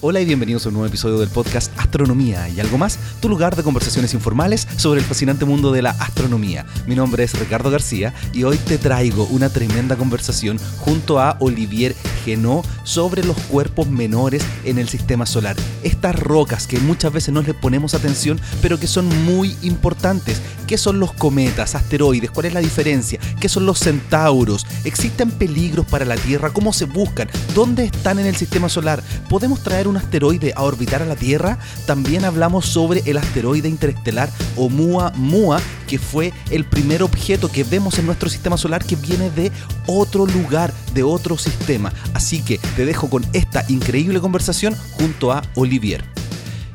Hola y bienvenidos a un nuevo episodio del podcast Astronomía y algo más, tu lugar de conversaciones informales sobre el fascinante mundo de la astronomía. Mi nombre es Ricardo García y hoy te traigo una tremenda conversación junto a Olivier Genot sobre los cuerpos menores en el sistema solar. Estas rocas que muchas veces no les ponemos atención, pero que son muy importantes. ¿Qué son los cometas, asteroides? ¿Cuál es la diferencia? ¿Qué son los centauros? ¿Existen peligros para la Tierra? ¿Cómo se buscan? ¿Dónde están en el sistema solar? ¿Podemos traer un asteroide a orbitar a la Tierra, también hablamos sobre el asteroide interestelar Oumuamua, que fue el primer objeto que vemos en nuestro sistema solar que viene de otro lugar, de otro sistema. Así que te dejo con esta increíble conversación junto a Olivier.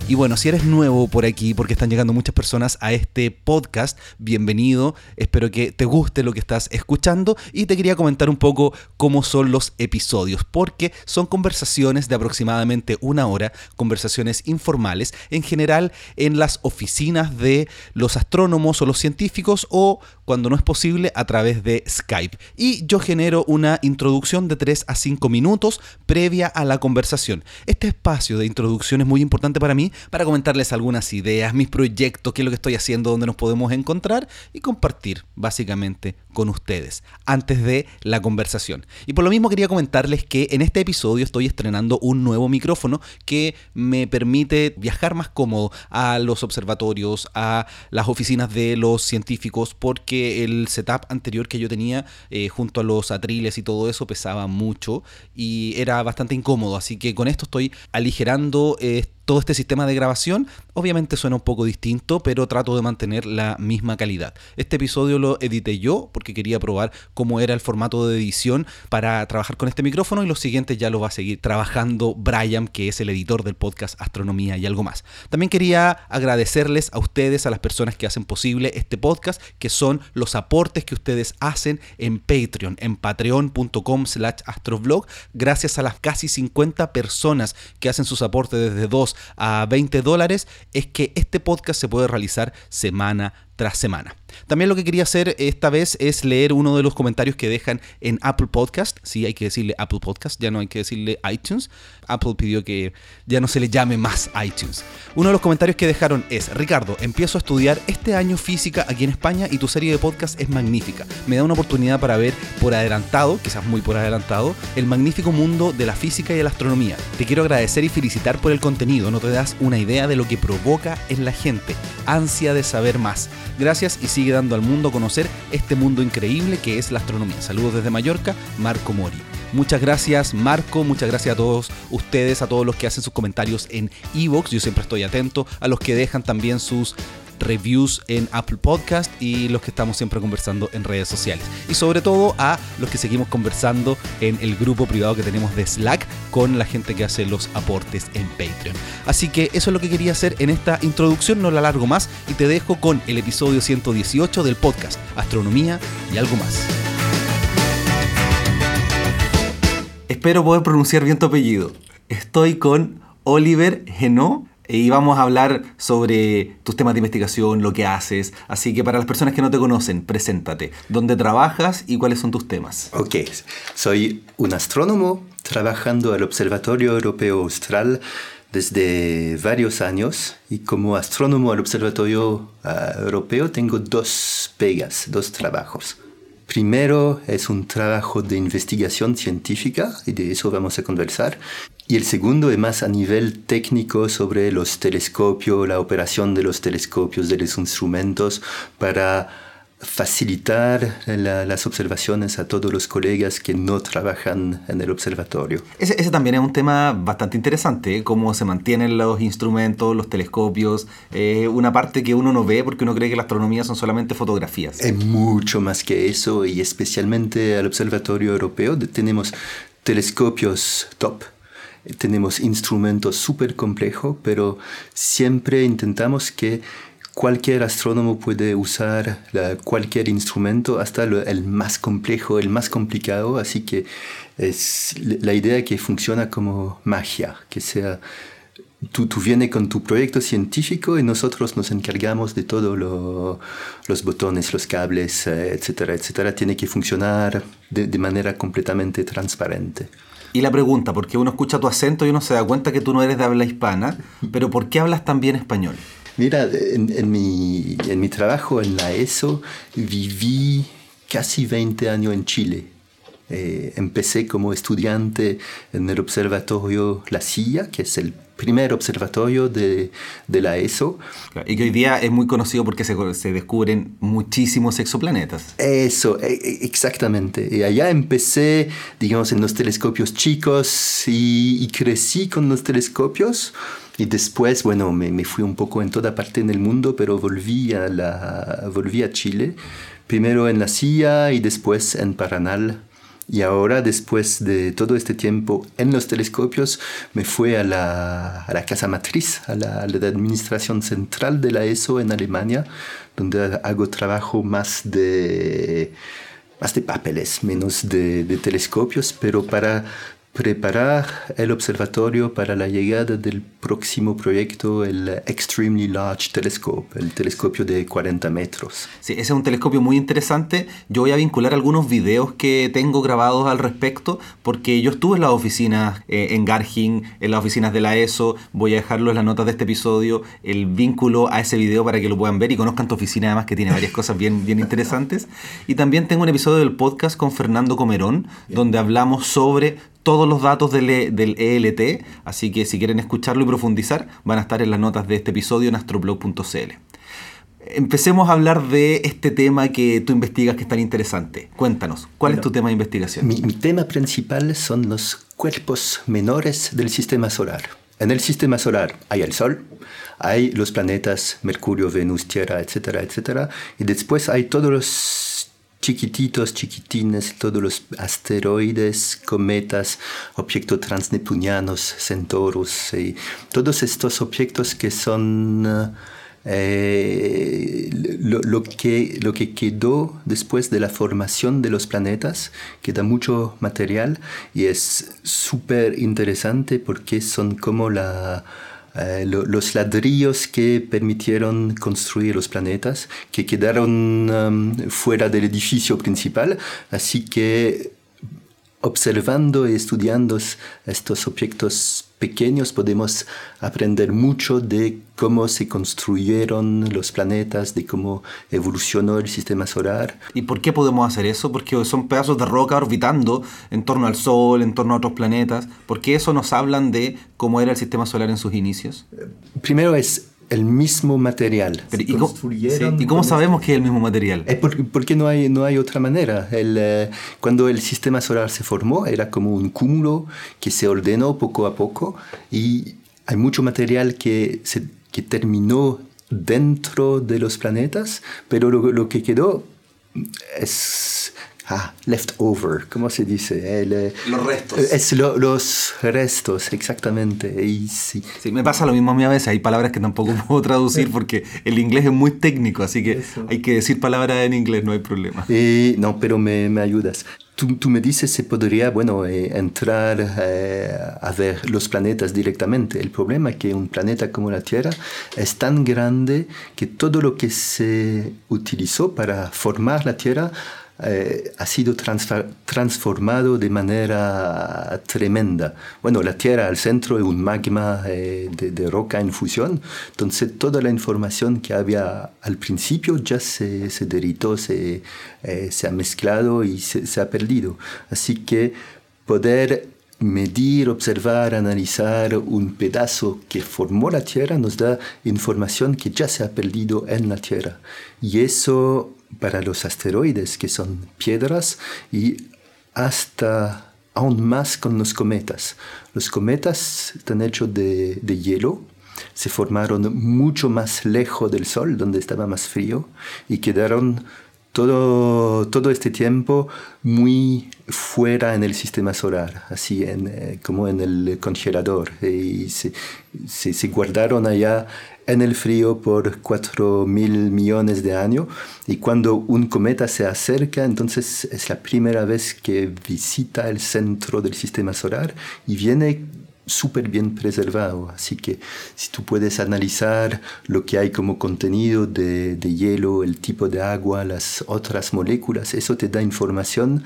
Y bueno, si eres nuevo por aquí, porque están llegando muchas personas a este podcast, bienvenido. Espero que te guste lo que estás escuchando y te quería comentar un poco cómo son los episodios, porque son conversaciones de aproximadamente una hora, conversaciones informales, en general en las oficinas de los astrónomos o los científicos o cuando no es posible a través de Skype. Y yo genero una introducción de 3 a 5 minutos previa a la conversación. Este espacio de introducción es muy importante para mí para comentarles algunas ideas, mis proyectos, qué es lo que estoy haciendo, dónde nos podemos encontrar y compartir básicamente con ustedes antes de la conversación. Y por lo mismo quería comentarles que en este episodio estoy estrenando un nuevo micrófono que me permite viajar más cómodo a los observatorios, a las oficinas de los científicos, porque el setup anterior que yo tenía eh, junto a los atriles y todo eso pesaba mucho y era bastante incómodo. Así que con esto estoy aligerando eh, todo este sistema de grabación. Obviamente suena un poco distinto, pero trato de mantener la misma calidad. Este episodio lo edité yo porque quería probar cómo era el formato de edición para trabajar con este micrófono y los siguientes ya lo va a seguir trabajando Brian, que es el editor del podcast Astronomía y algo más. También quería agradecerles a ustedes, a las personas que hacen posible este podcast, que son los aportes que ustedes hacen en Patreon, en patreon.com slash astroblog, gracias a las casi 50 personas que hacen sus aportes desde 2 a 20 dólares, es que este podcast se puede realizar semana tras semana. También lo que quería hacer esta vez es leer uno de los comentarios que dejan en Apple Podcast. Sí, hay que decirle Apple Podcast, ya no hay que decirle iTunes. Apple pidió que ya no se le llame más iTunes. Uno de los comentarios que dejaron es, Ricardo, empiezo a estudiar este año física aquí en España y tu serie de podcast es magnífica. Me da una oportunidad para ver por adelantado, quizás muy por adelantado, el magnífico mundo de la física y de la astronomía. Te quiero agradecer y felicitar por el contenido. No te das una idea de lo que provoca en la gente. Ansia de saber más. Gracias y sigue dando al mundo a conocer este mundo increíble que es la astronomía. Saludos desde Mallorca, Marco Mori. Muchas gracias Marco, muchas gracias a todos ustedes, a todos los que hacen sus comentarios en Evox. Yo siempre estoy atento a los que dejan también sus reviews en Apple Podcast y los que estamos siempre conversando en redes sociales. Y sobre todo a los que seguimos conversando en el grupo privado que tenemos de Slack con la gente que hace los aportes en Patreon. Así que eso es lo que quería hacer en esta introducción, no la largo más y te dejo con el episodio 118 del podcast Astronomía y algo más. Espero poder pronunciar bien tu apellido. Estoy con Oliver Genot y vamos a hablar sobre tus temas de investigación, lo que haces. Así que para las personas que no te conocen, preséntate. ¿Dónde trabajas y cuáles son tus temas? Ok, soy un astrónomo trabajando al Observatorio Europeo Austral desde varios años y como astrónomo al Observatorio uh, Europeo tengo dos pegas, dos trabajos. Primero es un trabajo de investigación científica y de eso vamos a conversar. Y el segundo es más a nivel técnico sobre los telescopios, la operación de los telescopios, de los instrumentos para facilitar las observaciones a todos los colegas que no trabajan en el observatorio. Ese, también es un tema bastante interesante, ¿eh? cómo se mantienen los instrumentos, los telescopios, eh, una parte que uno no ve porque uno cree que la astronomía son solamente fotografías. Es mucho más que eso y especialmente al Observatorio Europeo tenemos telescopios top tenemos instrumentos súper complejos, pero siempre intentamos que cualquier astrónomo puede usar cualquier instrumento, hasta el más complejo, el más complicado, así que es la idea que funciona como magia, que sea... Tú, tú vienes con tu proyecto científico y nosotros nos encargamos de todos los botones, los cables, eh, etcétera, etcétera. Tiene que funcionar de, manera completamente transparente. Y la pregunta, porque uno escucha tu acento y uno se da cuenta que tú no eres de habla hispana, pero ¿por qué hablas tan bien español? Mira, en, mi, en mi trabajo en la ESO viví casi 20 años en Chile. Eh, empecé como estudiante en el observatorio La Silla, que es el primer observatorio de, de, la ESO. Y que hoy día es muy conocido porque se, se descubren muchísimos exoplanetas. Eso, e, e, exactamente. Y allá empecé, digamos, en los telescopios chicos y, y crecí con los telescopios. Y después, bueno, me, me, fui un poco en toda parte en el mundo, pero volví a, la, volví a Chile, primero en La Silla y después en Paranal y ahora, después de todo este tiempo en los telescopios, me fui a la, a la casa matriz, a la, administración central de la ESO en Alemania, donde hago trabajo más de, más de papeles, menos de, de telescopios, pero para preparar el observatorio para la llegada del próximo proyecto, el Extremely Large Telescope, el telescopio de 40 metros. Sí, ese es un telescopio muy interesante. Yo voy a vincular algunos videos que tengo grabados al respecto, porque yo estuve en las oficinas eh, en Gargin, en las oficinas de la ESO. Voy a dejarlo en las notas de este episodio, el vínculo a ese video para que lo puedan ver y conozcan tu oficina, además que tiene varias cosas bien, bien interesantes. Y también tengo un episodio del podcast con Fernando Comerón, donde hablamos sobre todos los datos del, ELT, e así que si quieren escucharlo y profundizar, van a estar en las notas de este episodio en astroblog.cl. Empecemos a hablar de este tema que tú investigas que es tan interesante. Cuéntanos, ¿cuál es tu tema de investigación? Mi, mi tema principal son los cuerpos menores del sistema solar. En el sistema solar hay el Sol, hay los planetas Mercurio, Venus, Tierra, etcétera, etcétera, y después hay todos los chiquititos, chiquitines, todos los asteroides, cometas, objetos transneptunianos, centauros, y todos estos objetos que son eh, lo, que, lo que quedó después de la formación de los planetas, queda mucho material y es súper interesante porque son como la eh, los ladrillos que permitieron construir los planetas, que quedaron um, fuera del edificio principal, así que observando y estudiando estos objetos pequeños podemos aprender mucho de cómo se construyeron los planetas, de cómo evolucionó el sistema solar. ¿Y por qué podemos hacer eso? Porque son pedazos de roca orbitando en torno al Sol, en torno a otros planetas. ¿Por qué eso nos hablan de cómo era el sistema solar en sus inicios? Primero es el mismo material. ¿y, cómo, sabemos que es el mismo material? Es porque, no, hay, no hay otra manera. El, eh, cuando el sistema solar se formó, era como un cúmulo que se ordenó poco a poco y hay mucho material que, se, que terminó dentro de los planetas, pero lo, lo que quedó es Ah, leftover, ¿cómo se dice? Eh, los restos. Es los restos, exactamente. Y sí. sí. me pasa lo mismo a mí a veces. Hay palabras que tampoco puedo traducir porque el inglés es muy técnico, así que hay que decir palabras en inglés, no hay problema. Eh, no, pero me, me ayudas. Tú, tú, me dices se podría, bueno, eh, entrar a ver los planetas directamente. El problema es que un planeta como la Tierra es tan grande que todo lo que se utilizó para formar la Tierra eh, ha sido transformado de manera tremenda. Bueno, la Tierra al centro es un magma eh, de, roca en fusión, entonces toda la información que había al principio ya se, se derritó, se, eh, se, ha mezclado y se, se ha perdido. Así que poder medir, observar, analizar un pedazo que formó la Tierra nos da información que ya se ha perdido en la Tierra. Y eso para los asteroides, que son piedras, y hasta aún más con los cometas. Los cometas están hechos de, de hielo, se formaron mucho más lejos del Sol, donde estaba más frío, y quedaron todo, todo este tiempo muy fuera en el sistema solar, así en, eh, como en el congelador. Y se, se, se, guardaron allá en el frío por 4 mil millones de años y cuando un cometa se acerca, entonces es la primera vez que visita el centro del sistema solar y viene súper bien preservado. Así que si tú puedes analizar lo que hay como contenido de, de, hielo, el tipo de agua, las otras moléculas, eso te da información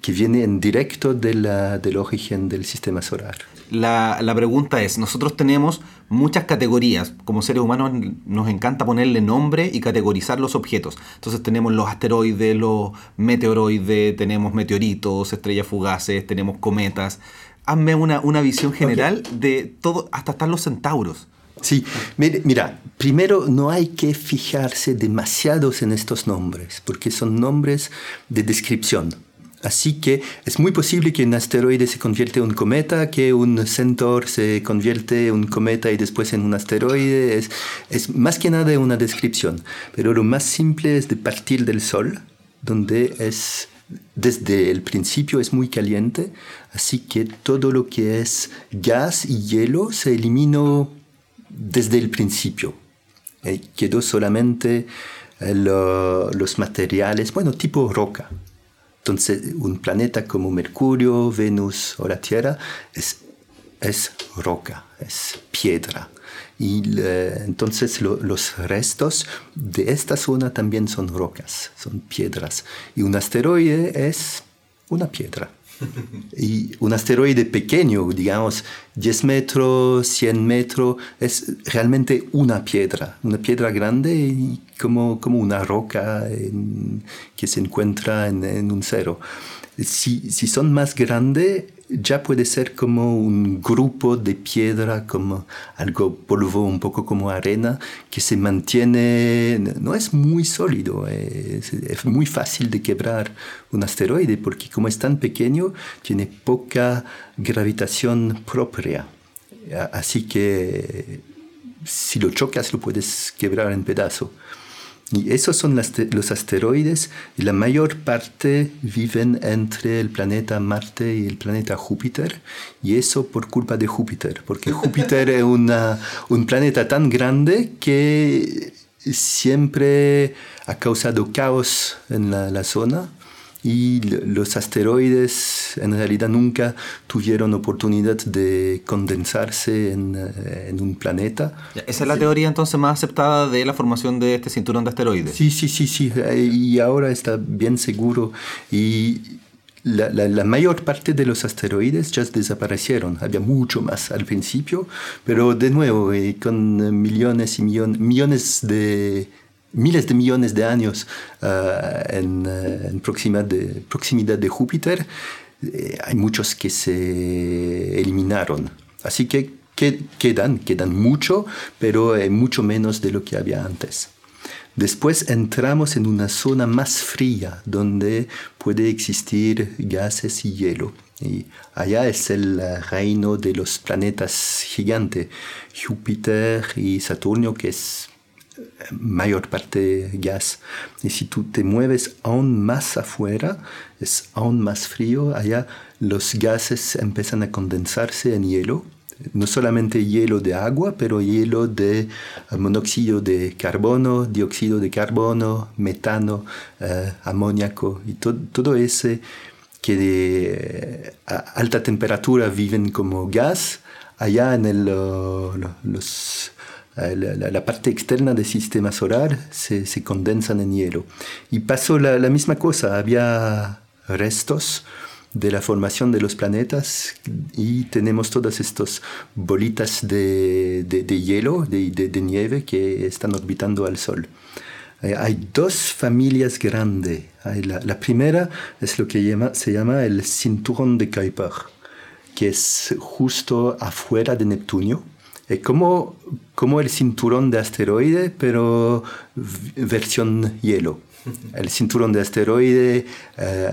que viene en directo de la, del origen del sistema solar. La, la, pregunta es, nosotros tenemos muchas categorías, como seres humanos nos encanta ponerle nombre y categorizar los objetos. Entonces tenemos los asteroides, los meteoroides, tenemos meteoritos, estrellas fugaces, tenemos cometas. Hazme una, una visión general de todo, hasta están los centauros. Sí, mira, primero no hay que fijarse demasiados en estos nombres, porque son nombres de descripción. Así que es muy posible que un asteroide se convierta en un cometa, que un centaur se convierte en un cometa y después en un asteroide. Es, es más que nada una descripción. Pero lo más simple es de partir del Sol, donde es desde el principio es muy caliente, así que todo lo que es gas y hielo se eliminó desde el principio. Eh, quedó solamente eh, los materiales, bueno, tipo roca. Entonces, un planeta como Mercurio, Venus o la Tierra es, es roca, es piedra. Y entonces los restos de esta zona también son rocas, son piedras. Y un asteroide es una piedra. Y un asteroide pequeño, digamos 10 metros, 100 metros, es realmente una piedra, una piedra grande y como, como una roca que se encuentra en, un cero. Si, si son más grandes, ya puede ser como un grupo de piedra, como algo polvo, un poco como arena, que se mantiene, no es muy sólido, es, muy fácil de quebrar un asteroide, porque como es tan pequeño, tiene poca gravitación propia. Así que si lo chocas, lo puedes quebrar en pedazos. Y esos son los asteroides y la mayor parte viven entre el planeta Marte y el planeta Júpiter. Y eso por culpa de Júpiter, porque Júpiter es una, un planeta tan grande que siempre ha causado caos en la, la zona y los asteroides en realidad nunca tuvieron oportunidad de condensarse en, eh, en un planeta. Esa es la teoría entonces más aceptada de la formación de este cinturón de asteroides. Sí, sí, sí, sí, y ahora está bien seguro y la, la, la, mayor parte de los asteroides ya desaparecieron. Había mucho más al principio, pero de nuevo, eh, con millones y millones de miles de millones de años uh, en, en proximidad, de, Júpiter, eh, hay muchos que se eliminaron. Así que, que quedan, quedan mucho, pero eh, mucho menos de lo que había antes. Después entramos en una zona más fría donde puede existir gases y hielo. Y allá es el reino de los planetas gigantes, Júpiter y Saturno, que es mayor parte gas. Y si tú te mueves aún más afuera, es aún más frío, allá los gases empiezan a condensarse en hielo. No solamente hielo de agua, pero hielo de eh, monóxido de carbono, dióxido de carbono, metano, eh, amoníaco y todo ese que de alta temperatura viven como gas, allá en el, los la, parte externa del sistema solar se, se condensan en hielo. Y pasó la, misma cosa, había restos de la formación de los planetas y tenemos todas estas bolitas de, hielo, de, nieve que están orbitando al Sol. Eh, hay dos familias grandes. La, primera es lo que se llama el cinturón de Kuiper, que es justo afuera de Neptuno es como, como el cinturón de asteroide, pero versión hielo. El cinturón de asteroide eh,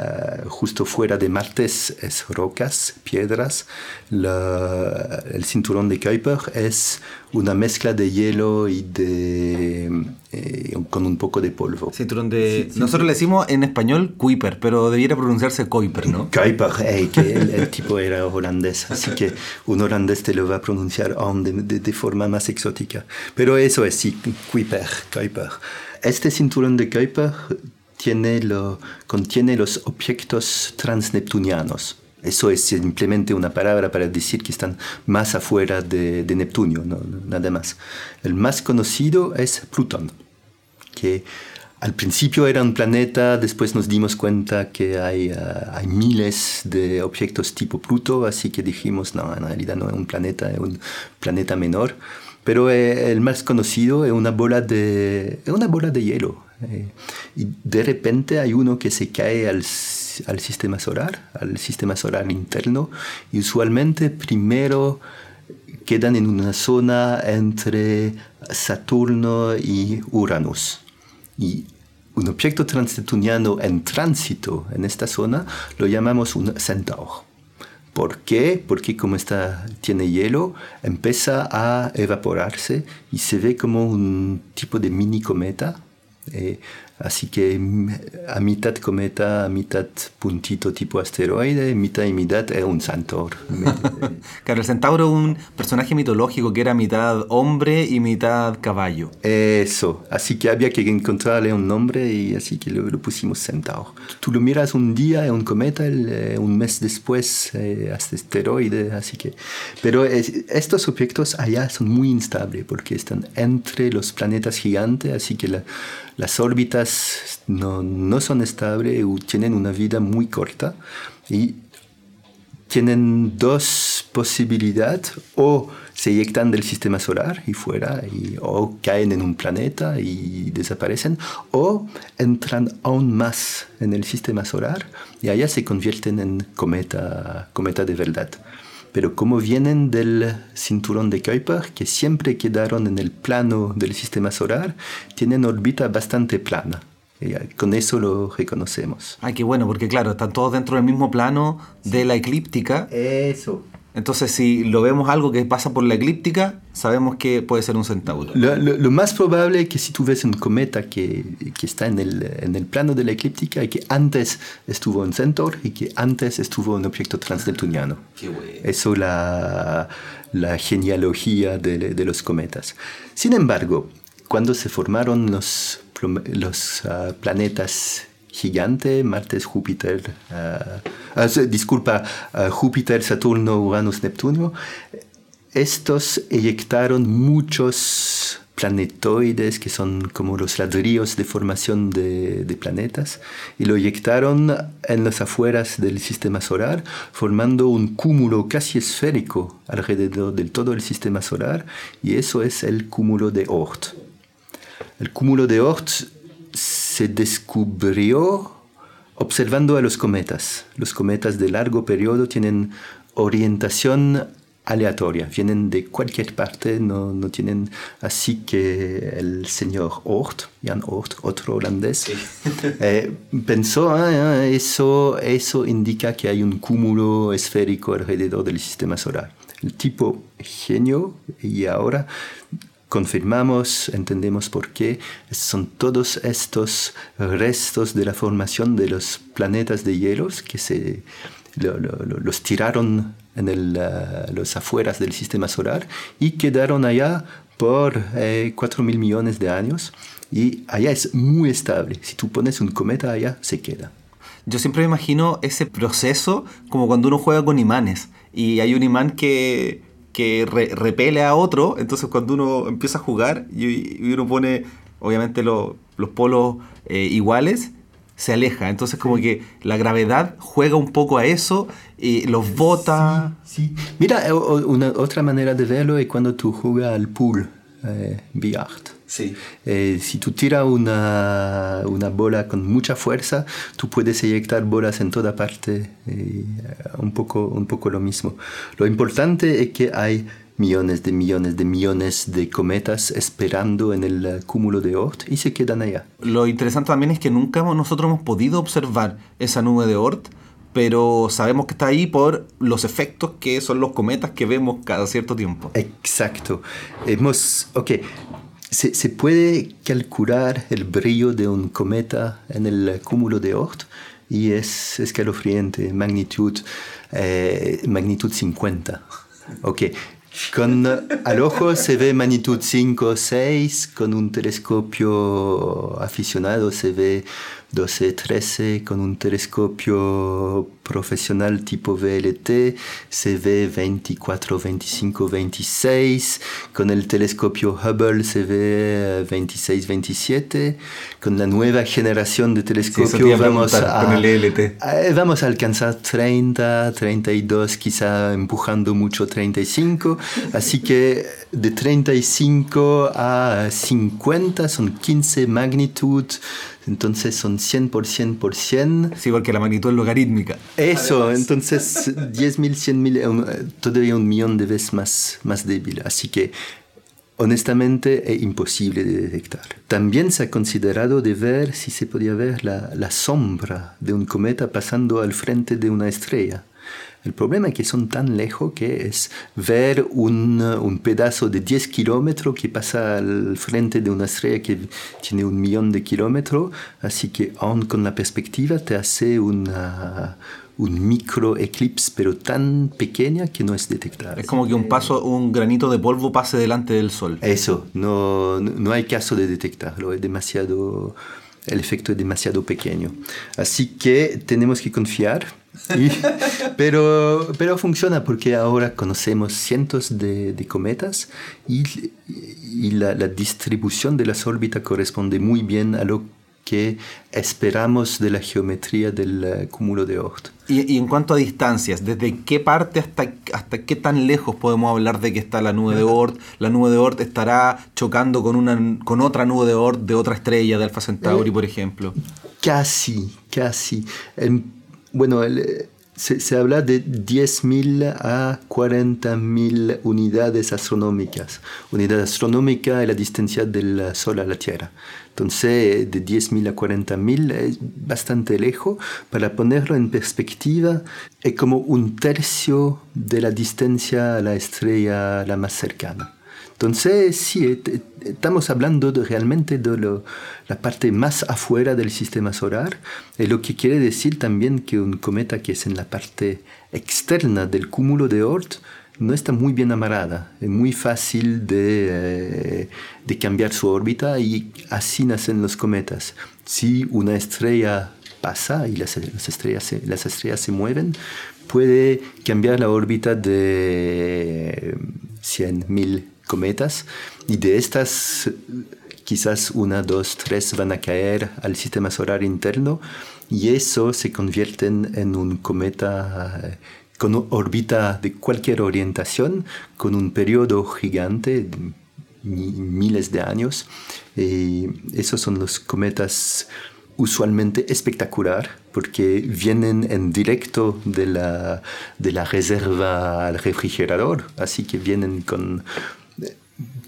justo fuera de Marte es, rocas, piedras. el cinturón de Kuiper es una mezcla de hielo y de eh, con un poco de polvo. Cinturón de nosotros le decimos en español Kuiper, pero debiera pronunciarse Kuiper, ¿no? Kuiper, que el, tipo era holandés, así que un holandés te lo va a pronunciar de, de, forma más exótica. Pero eso es sí, Kuiper, Kuiper. Este cinturón de Kuiper tiene lo, contiene los objetos transneptunianos. Eso es simplemente una palabra para decir que están más afuera de, de Neptuno, no, nada más. El más conocido es Plutón, que al principio era un planeta, después nos dimos cuenta que hay, ah, hay, miles de objetos tipo Pluto, así que dijimos, no, en realidad no es un planeta, es un planeta menor. Pero eh, el más conocido es una bola de, una bola de hielo. Eh, y de repente hay uno que se cae al, al sistema solar, al sistema solar interno, y usualmente primero quedan en una zona entre Saturno y Uranus. Y un objeto transneptuniano en tránsito en esta zona lo llamamos un centauro. ¿Por qué? Porque como está, tiene hielo, empieza a evaporarse y se ve como un tipo de mini cometa. Eh, Así que mm, a mitad cometa, a mitad puntito tipo asteroide, mitad y mitad es un centauro. claro, el centauro es un personaje mitológico que era mitad hombre y mitad caballo. Eso, así que había que encontrarle un nombre y así que lo, pusimos centauro. Tú lo miras un día, es un cometa, eh, un mes después eh, asteroide, así que... Pero estos objetos allá son muy instables porque están entre los planetas gigantes, así que la las órbitas no, no son estables, tienen una vida muy corta y tienen dos posibilidades, o se eyectan del sistema solar y fuera, o caen en un planeta y desaparecen, o entran aún más en el sistema solar y allá se convierten en cometa, cometa de verdad pero como vienen del cinturón de Kuiper, que siempre quedaron en el plano del sistema solar, tienen órbita bastante plana. Y con eso lo reconocemos. Ay, qué bueno, porque claro, están todos dentro del mismo plano de la eclíptica. Eso. Entonces, si lo vemos algo que pasa por la eclíptica, sabemos que puede ser un centauro. Lo, más probable es que si tú ves un cometa que, que, está en el, en el plano de la eclíptica y que antes estuvo un centauro y que antes estuvo un objeto transneptuniano. Qué bueno. Eso es la, la genealogía de, de, los cometas. Sin embargo, cuando se formaron los, los uh, planetas gigante, Marte, Júpiter, uh, disculpa, uh, Júpiter, Saturno, Uranus, Neptuno, estos eyectaron muchos planetoides que son como los ladrillos de formación de, de, planetas y lo eyectaron en las afueras del sistema solar formando un cúmulo casi esférico alrededor del todo el sistema solar y eso es el cúmulo de Oort. El cúmulo de Oort se descubrió observando a los cometas. Los cometas de largo periodo tienen orientación aleatoria, vienen de cualquier parte, no, no tienen así que el señor Oort, Jan Oort, otro holandés, eh, pensó, ah, ah, eso, eso indica que hay un cúmulo esférico alrededor del sistema solar. El tipo genio y ahora confirmamos, entendemos por qué, son todos estos restos de la formación de los planetas de hielos que se los tiraron en el, los afueras del sistema solar y quedaron allá por eh, 4 mil millones de años y allá es muy estable. Si tú pones un cometa allá, se queda. Yo siempre me imagino ese proceso como cuando uno juega con imanes y hay un imán que que repele a otro, entonces cuando uno empieza a jugar y, uno pone obviamente los polos eh, iguales, se aleja. Entonces como que la gravedad juega un poco a eso y los bota. Sí, Mira, una, otra manera de verlo es cuando tú juegas al pool, eh, Sí. Eh, si tú tiras una, una, bola con mucha fuerza, tú puedes eyectar bolas en toda parte, eh, un, poco, un poco lo mismo. Lo importante es que hay millones de millones de millones de cometas esperando en el cúmulo de Oort y se quedan allá. Lo interesante también es que nunca nosotros hemos podido observar esa nube de Oort, pero sabemos que está ahí por los efectos que son los cometas que vemos cada cierto tiempo. Exacto. Hemos, ok, se, puede calcular el brillo de un cometa en el cúmulo de Oort y es escalofriante, magnitud, eh, magnitud 50. Ok, con, al ojo se ve magnitud 5 o 6, con un telescopio aficionado se ve 12, 13, con un telescopio profesional tipo VLT se ve 24, 25, 26, con el telescopio Hubble se ve 26, 27, con la nueva generación de telescopios vamos, a, con el LT. Eh, vamos a alcanzar 30, 32, quizá empujando mucho 35, así que de 35 a 50 son 15 magnitud, entonces son 100 por 100 por 100. Sí, porque la magnitud es logarítmica. Eso, entonces 10.000, 100.000, todavía un millón de veces más, más débil. Así que honestamente es imposible de detectar. También se ha considerado de ver si se podía ver la, la sombra de un cometa pasando al frente de una estrella. El problema es que son tan lejos que es ver un, un pedazo de 10 kilómetros que pasa al frente de una estrella que tiene un millón de kilómetros, así que aún con la perspectiva te hace una, un micro eclipse, pero tan pequeña que no es detectable. Es como que un paso, un granito de polvo pase delante del sol. Eso, no, no hay caso de detectarlo, es demasiado, el efecto es demasiado pequeño. Así que tenemos que confiar pero, pero funciona porque ahora conocemos cientos de, de cometas y, y la, la, distribución de las órbitas corresponde muy bien a lo que esperamos de la geometría del uh, cúmulo de Oort. Y, y, en cuanto a distancias, ¿desde qué parte hasta, hasta qué tan lejos podemos hablar de que está la nube de Oort? ¿La nube de Oort estará chocando con, una, con otra nube de Oort de otra estrella, de Alpha Centauri, eh, por ejemplo? Casi, casi. En bueno, el, se, se, habla de 10.000 a 40.000 unidades astronómicas. Unidad astronómica es la distancia del Sol a la Tierra. Entonces, de 10.000 a 40.000 es bastante lejos. Para ponerlo en perspectiva, es como un tercio de la distancia a la estrella la más cercana. Entonces, sí, estamos hablando de realmente de lo, la parte más afuera del sistema solar, y lo que quiere decir también que un cometa que es en la parte externa del cúmulo de Oort no está muy bien amarrada, es muy fácil de, eh, de cambiar su órbita y así nacen los cometas. Si una estrella pasa y las, las, estrellas, se, las estrellas se mueven, puede cambiar la órbita de 100.000 cometas y de estas quizás una, dos, tres van a caer al sistema solar interno y eso se convierte en un cometa eh, con órbita de cualquier orientación, con un periodo gigante, miles de años. Y esos son los cometas usualmente espectacular porque vienen en directo de la, de la reserva al refrigerador, así que vienen con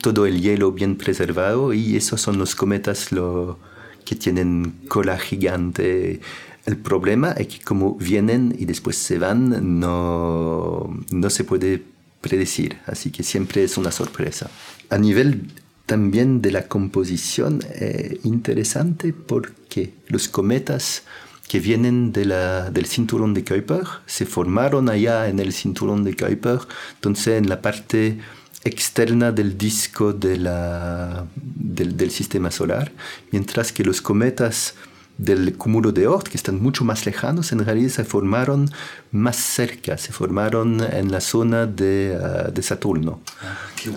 todo el hielo bien preservado y esos son los cometas lo, que tienen cola gigante. El problema es que como vienen y después se van, no, no se puede predecir, así que siempre es una sorpresa. A nivel también de la composición, es interesante porque los cometas que vienen de la, del cinturón de Kuiper se formaron allá en el cinturón de Kuiper, entonces en la parte externa del disco de la, del, del, sistema solar, mientras que los cometas del cúmulo de Oort, que están mucho más lejanos, en realidad se formaron más cerca, se formaron en la zona de, uh, de Saturno.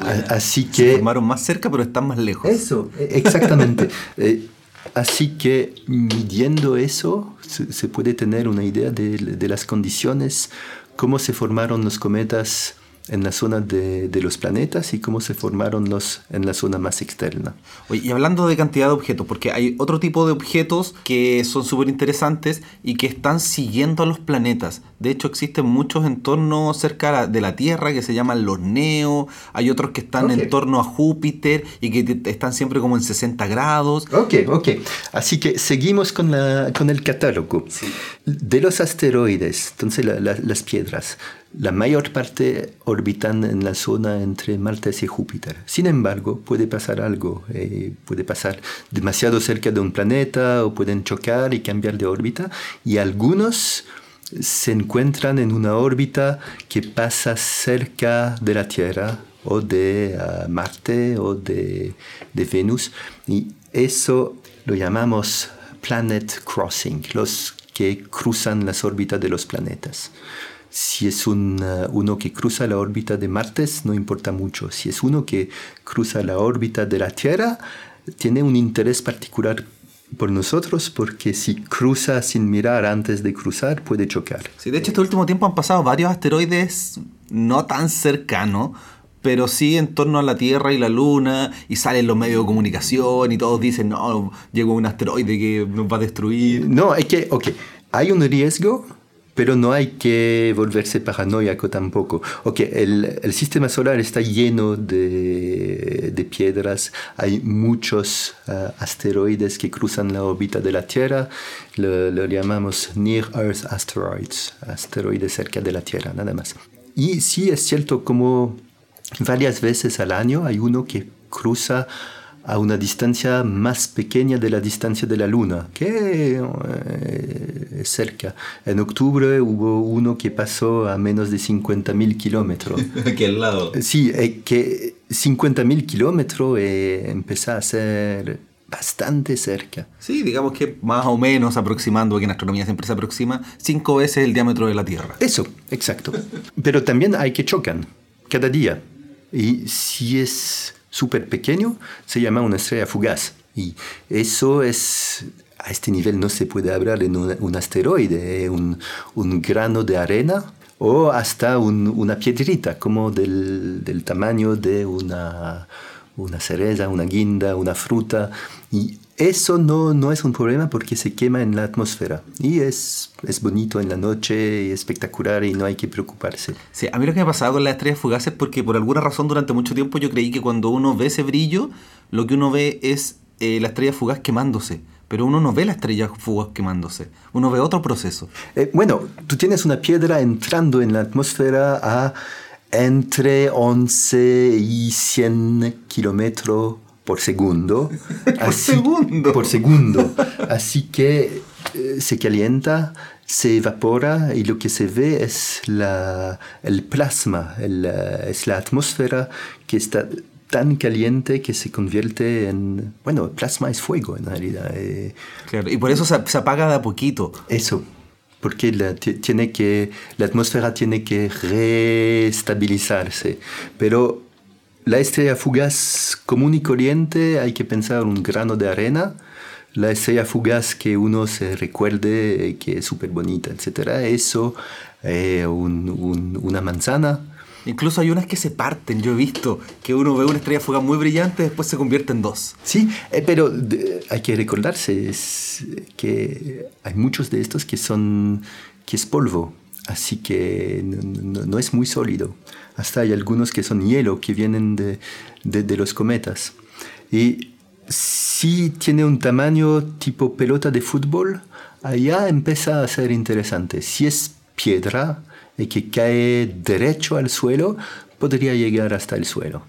Ah, Así que... Se formaron más cerca, pero están más lejos. Eso, e, exactamente. eh, Así que midiendo eso se, se, puede tener una idea de, de las condiciones, cómo se formaron los cometas en la zona de, de, los planetas y cómo se formaron los en la zona más externa. Oye, y hablando de cantidad de objetos, porque hay otro tipo de objetos que son súper interesantes y que están siguiendo a los planetas. De hecho, existen muchos entornos cerca de la Tierra que se llaman los Neo, hay otros que están okay. en torno a Júpiter y que están siempre como en 60 grados. Ok, ok. Así que seguimos con, la, con el catálogo. Sí. De los asteroides, entonces la, la, las piedras, la mayor parte orbitan en la zona entre Marte y Júpiter. Sin embargo, puede pasar algo. Eh, puede pasar demasiado cerca de un planeta o pueden chocar y cambiar de órbita. Y algunos se encuentran en una órbita que pasa cerca de la Tierra o de uh, Marte o de Venus. Y eso lo llamamos planet crossing, los que cruzan las órbitas de los planetas. Si es un, uh, uno que cruza la órbita de Marte, no importa mucho. Si es uno que cruza la órbita de la Tierra, tiene un interés particular por nosotros porque si cruza sin mirar antes de cruzar puede chocar. Sí, de hecho este último tiempo han pasado varios asteroides no tan cercanos, pero sí en torno a la Tierra y la Luna, y salen los medios de comunicación y todos dicen, no, llegó un asteroide que nos va a destruir. No, hay que, ok, hay un riesgo pero no hay que volverse paranoico tampoco. Ok, el, el sistema solar está lleno de, de piedras, hay muchos uh, asteroides que cruzan la órbita de la Tierra, lo, lo, llamamos Near Earth Asteroids, asteroides cerca de la Tierra, nada más. Y sí es cierto como varias veces al año hay uno que cruza a una distancia más pequeña de la distancia de la Luna, que eh, es cerca. En octubre hubo uno que pasó a menos de 50.000 kilómetros. Al lado. Sí, eh, que 50.000 kilómetros eh, empezó a ser bastante cerca. Sí, digamos que más o menos aproximando, que en astronomía siempre se aproxima, cinco veces el diámetro de la Tierra. Eso, exacto. Pero también hay que chocan cada día. Y si es súper pequeño, se llama una estrella fugaz. Y eso es, a este nivel no se puede hablar de un, asteroide, ¿eh? un, un, grano de arena o hasta un, una piedrita, como del, del tamaño de una, una cereza, una guinda, una fruta. Eso no, no es un problema porque se quema en la atmósfera y es, es bonito en la noche y espectacular y no hay que preocuparse. Sí, a mí lo que me ha pasado con las estrellas fugaces es porque por alguna razón durante mucho tiempo yo creí que cuando uno ve ese brillo, lo que uno ve es eh, la estrella fugaz quemándose. Pero uno no ve la estrella fugaz quemándose, uno ve otro proceso. Eh, bueno, tú tienes una piedra entrando en la atmósfera a entre 11 y 100 kilómetros por segundo. por así, segundo. Por segundo. Así que eh, se calienta, se evapora y lo que se ve es la, el plasma, el, es la atmósfera que está tan caliente que se convierte en... Bueno, el plasma es fuego en realidad. Eh, claro, y por eso se, se apaga de a poquito. Eso porque la, tiene que, la atmósfera tiene que reestabilizarse. Pero la estrella fugaz común y corriente hay que pensar un grano de arena. La estrella fugaz que uno se recuerde que es súper bonita, etc. Eso, eh, un, un, una manzana. Incluso hay unas que se parten, yo he visto que uno ve una estrella fugaz muy brillante y después se convierte en dos. Sí, eh, pero de, hay que recordarse es que hay muchos de estos que son que es polvo, así que no, no, no, es muy sólido. Hasta hay algunos que son hielo, que vienen de, de, los cometas. Y si tiene un tamaño tipo pelota de fútbol, allá empieza a ser interesante. Si es piedra, y que cae derecho al suelo, podría llegar hasta el suelo.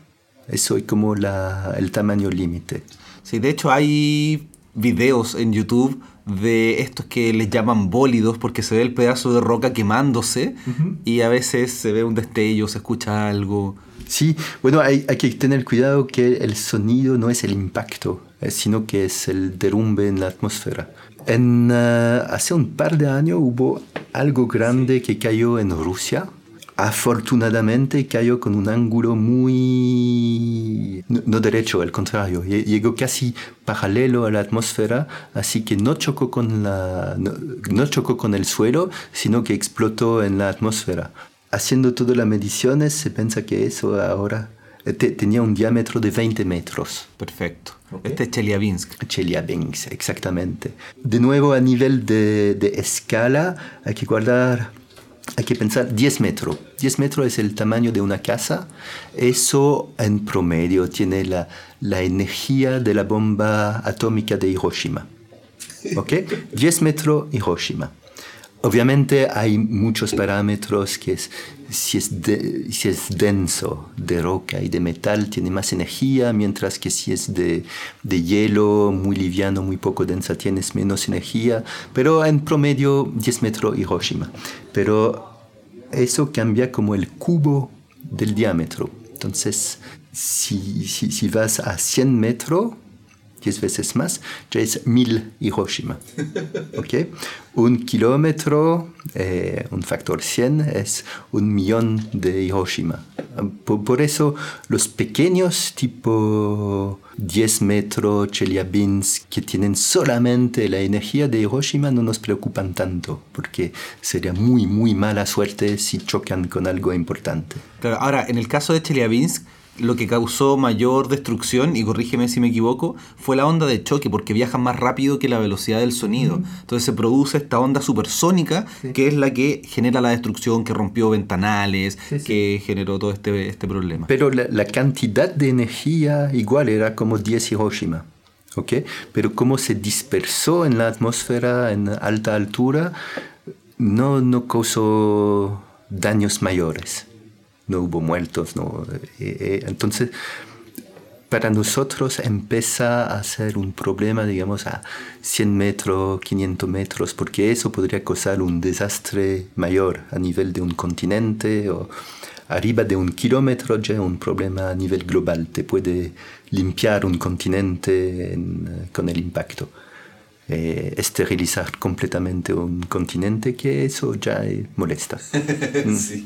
Eso es como la, el tamaño límite. Sí, de hecho hay videos en YouTube de estos que les llaman bólidos porque se ve el pedazo de roca quemándose uh -huh. y a veces se ve un destello, se escucha algo. Sí, bueno, hay, hay, que tener cuidado que el sonido no es el impacto, sino que es el derrumbe en la atmósfera. En, uh, hace un par de años hubo algo grande sí. que cayó en Rusia. Afortunadamente cayó con un ángulo muy... No, no, derecho, al contrario. Llegó casi paralelo a la atmósfera, así que no chocó con, la, no, no chocó con el suelo, sino que explotó en la atmósfera. Haciendo todas las mediciones, se piensa que eso ahora te, tenía un diámetro de 20 metros. Perfecto. Okay. Este es Chelyabinsk. Chelyabinsk, exactamente. De nuevo, a nivel de, de, escala, hay que guardar, hay que pensar 10 metros. 10 metros es el tamaño de una casa. Eso en promedio tiene la, la energía de la bomba atómica de Hiroshima. ¿Ok? 10 metros Hiroshima. Obviamente hay muchos parámetros que es, si, es si es denso de roca y de metal tiene más energía, mientras que si es de, de hielo muy liviano, muy poco densa, tienes menos energía, pero en promedio 10 metros Hiroshima. Pero eso cambia como el cubo del diámetro. Entonces, si, si, si vas a 100 metros, 10 veces más, ya es mil Hiroshima. ¿Ok? Un kilómetro, eh, un factor 100, es un millón de Hiroshima. Por, eso los pequeños, tipo 10 metros, Chelyabinsk, que tienen solamente la energía de Hiroshima, no nos preocupan tanto, porque sería muy, muy mala suerte si chocan con algo importante. Claro, ahora, en el caso de Chelyabinsk, lo que causó mayor destrucción, y corrígeme si me equivoco, fue la onda de choque, porque viajan más rápido que la velocidad del sonido. Entonces se produce esta onda supersónica, que es la que genera la destrucción, que rompió ventanales, que generó todo este, este problema. Pero la, cantidad de energía igual era como 10 Hiroshima. ¿ok? Pero como se dispersó en la atmósfera en alta altura, no, no causó daños mayores no hubo muertos. No, eh, eh, entonces, para nosotros empieza a ser un problema, digamos, a 100 metros, 500 metros, porque eso podría causar un desastre mayor a nivel de un continente o arriba de un kilómetro ya un problema a nivel global. Te puede limpiar un continente con el impacto. Eh, esterilizar completamente un continente, que eso ya molesta. sí.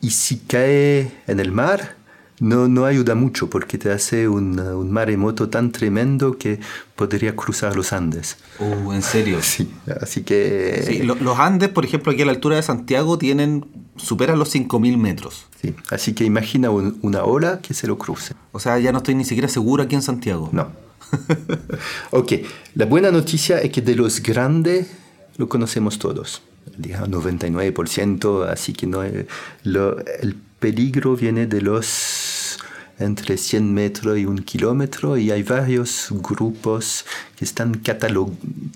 Y si cae en el mar, no, no ayuda mucho porque te hace un, un maremoto tan tremendo que podría cruzar los Andes. Uh, ¿en serio? Sí, así que... Sí, los Andes, por ejemplo, aquí a la altura de Santiago, tienen superan los 5.000 metros. Sí, así que imagina una ola que se lo cruce. O sea, ya no estoy ni siquiera seguro aquí en Santiago. No. ok, la buena noticia es que de los grandes lo conocemos todos digamos 99%, así que no, eh, el peligro viene de los entre 100 metros y un kilómetro y hay varios grupos que están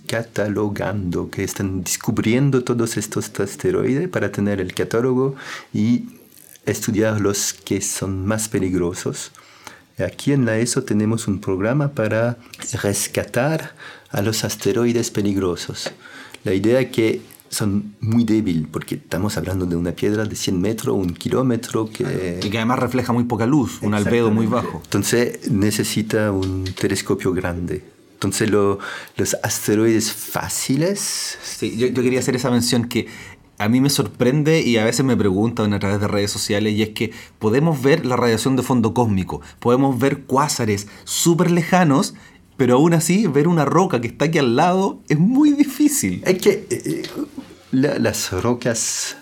catalogando, que están descubriendo todos estos asteroides para tener el catálogo y estudiar los que son más peligrosos. Aquí en la ESO tenemos un programa para rescatar a los asteroides peligrosos. La idea es que son muy débiles porque estamos hablando de una piedra de 100 metros, un kilómetro que... Y que además refleja muy poca luz, un albedo muy bajo. Entonces necesita un telescopio grande. Entonces los asteroides fáciles... Sí, yo, yo, quería hacer esa mención que a mí me sorprende y a veces me preguntan a través de redes sociales y es que podemos ver la radiación de fondo cósmico, podemos ver cuásares súper lejanos pero aún así ver una roca que está aquí al lado es muy difícil. Es que eh, las rocas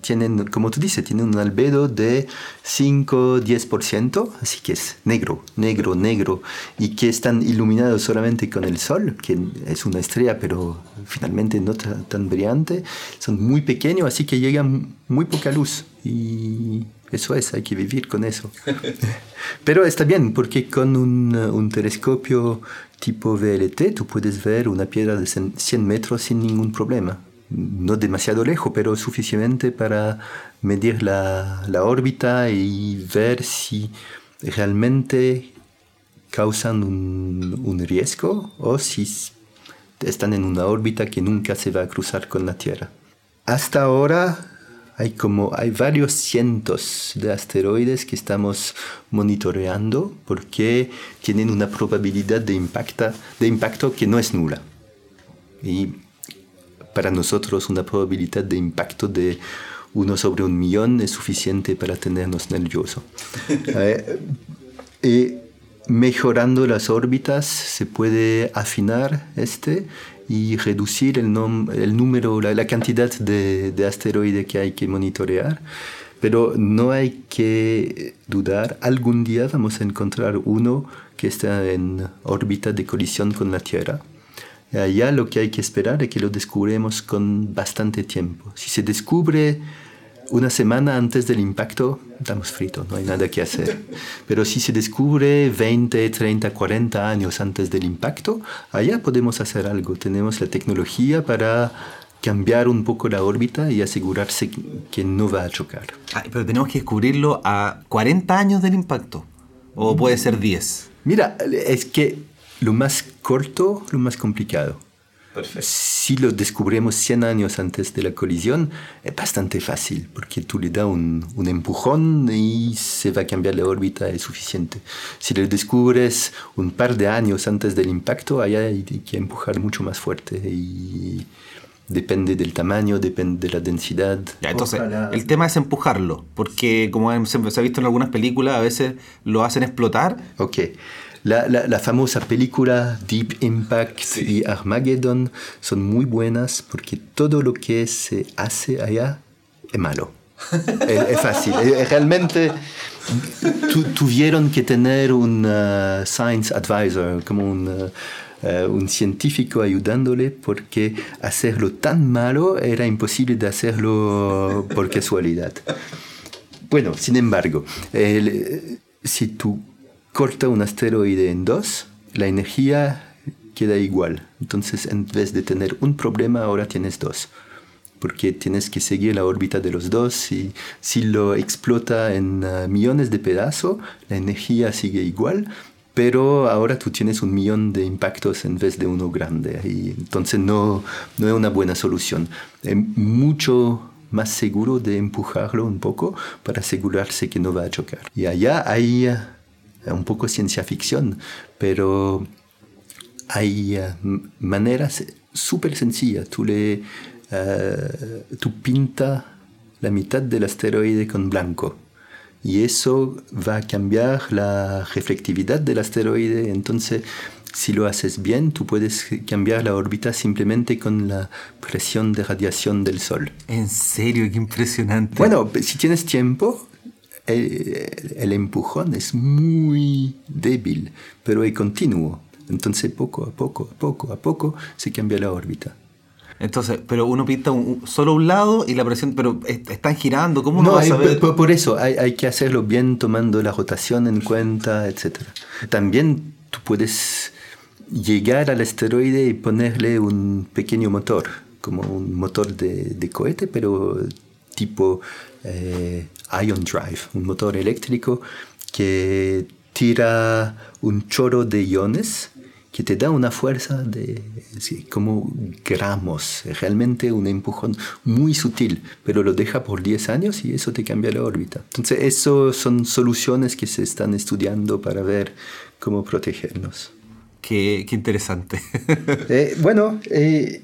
tienen, como tú dices, tienen un albedo de 5-10%, así que es negro, negro, negro, y que están iluminados solamente con el sol, que es una estrella, pero finalmente no tan brillante, son muy pequeños, así que llegan muy poca luz. Y eso es, hay que vivir con eso. Pero está bien, porque con un, un, telescopio tipo VLT tú puedes ver una piedra de 100 metros sin ningún problema. No demasiado lejos, pero suficiente para medir la, órbita y ver si realmente causan un, un riesgo o si están en una órbita que nunca se va a cruzar con la Tierra. Hasta ahora hay como hay varios cientos de asteroides que estamos monitoreando porque tienen una probabilidad de, impacta, de impacto que no es nula. Y para nosotros una probabilidad de impacto de uno sobre un millón es suficiente para tenernos nerviosos. eh, y mejorando las órbitas se puede afinar este y reducir el, el número, la, cantidad de, de asteroides que hay que monitorear. Pero no hay que dudar, algún día vamos a encontrar uno que está en órbita de colisión con la Tierra. Allá lo que hay que esperar es que lo descubremos con bastante tiempo. Si se descubre una semana antes del impacto, estamos fritos, no hay nada que hacer. Pero si se descubre 20, 30, 40 años antes del impacto, allá podemos hacer algo. Tenemos la tecnología para cambiar un poco la órbita y asegurarse que no va a chocar. pero tenemos que descubrirlo a 40 años del impacto. ¿O puede ser 10? Mira, es que lo más corto, lo más complicado. Si lo descubrimos 100 años antes de la colisión, es bastante fácil, porque tú le das un, un, empujón y se va a cambiar la órbita, es suficiente. Si lo descubres un par de años antes del impacto, allá hay que empujar mucho más fuerte y depende del tamaño, depende de la densidad. Ya, entonces, el tema es empujarlo, porque como se ha visto en algunas películas, a veces lo hacen explotar. Ok. La, la, famosa película Deep Impact y Armageddon son muy buenas porque todo lo que se hace allá es malo. es, fácil. Realmente tuvieron que tener un uh, science advisor, como un, uh, uh, un científico ayudándole porque hacerlo tan malo era imposible de hacerlo por casualidad. Bueno, sin embargo, si tú corta un asteroide en dos, la energía queda igual. Entonces, en vez de tener un problema, ahora tienes dos. Porque tienes que seguir la órbita de los dos y si lo explota en ah, millones de pedazos, la energía sigue igual, pero ahora tú tienes un millón de impactos en vez de uno grande. Y entonces no, no es una buena solución. Es mucho más seguro de empujarlo un poco para asegurarse que no va a chocar. Y allá hay ah, un poco ciencia ficción, pero hay eh, maneras súper sencillas. Tú, le, uh, tú pinta la mitad del asteroide con blanco y eso va a cambiar la reflectividad del asteroide. Entonces, si lo haces bien, tú puedes cambiar la órbita simplemente con la presión de radiación del Sol. En serio, qué impresionante. Bueno, si tienes tiempo, el, empujón es muy débil, pero es continuo. Entonces poco a poco, a poco a poco se cambia la órbita. Entonces, pero uno pinta solo un lado y la presión, pero están girando, ¿cómo no, va a saber? Por, eso hay, hay, que hacerlo bien tomando la rotación en cuenta, etc. También tú puedes llegar al asteroide y ponerle un pequeño motor, como un motor de, de cohete, pero tipo eh, ion drive, un motor eléctrico que tira un chorro de iones que te da una fuerza de como gramos, realmente un empujón muy sutil, pero lo deja por 10 años y eso te cambia la órbita. Entonces, eso son soluciones que se están estudiando para ver cómo protegernos. Qué, qué interesante. Eh, bueno, eh,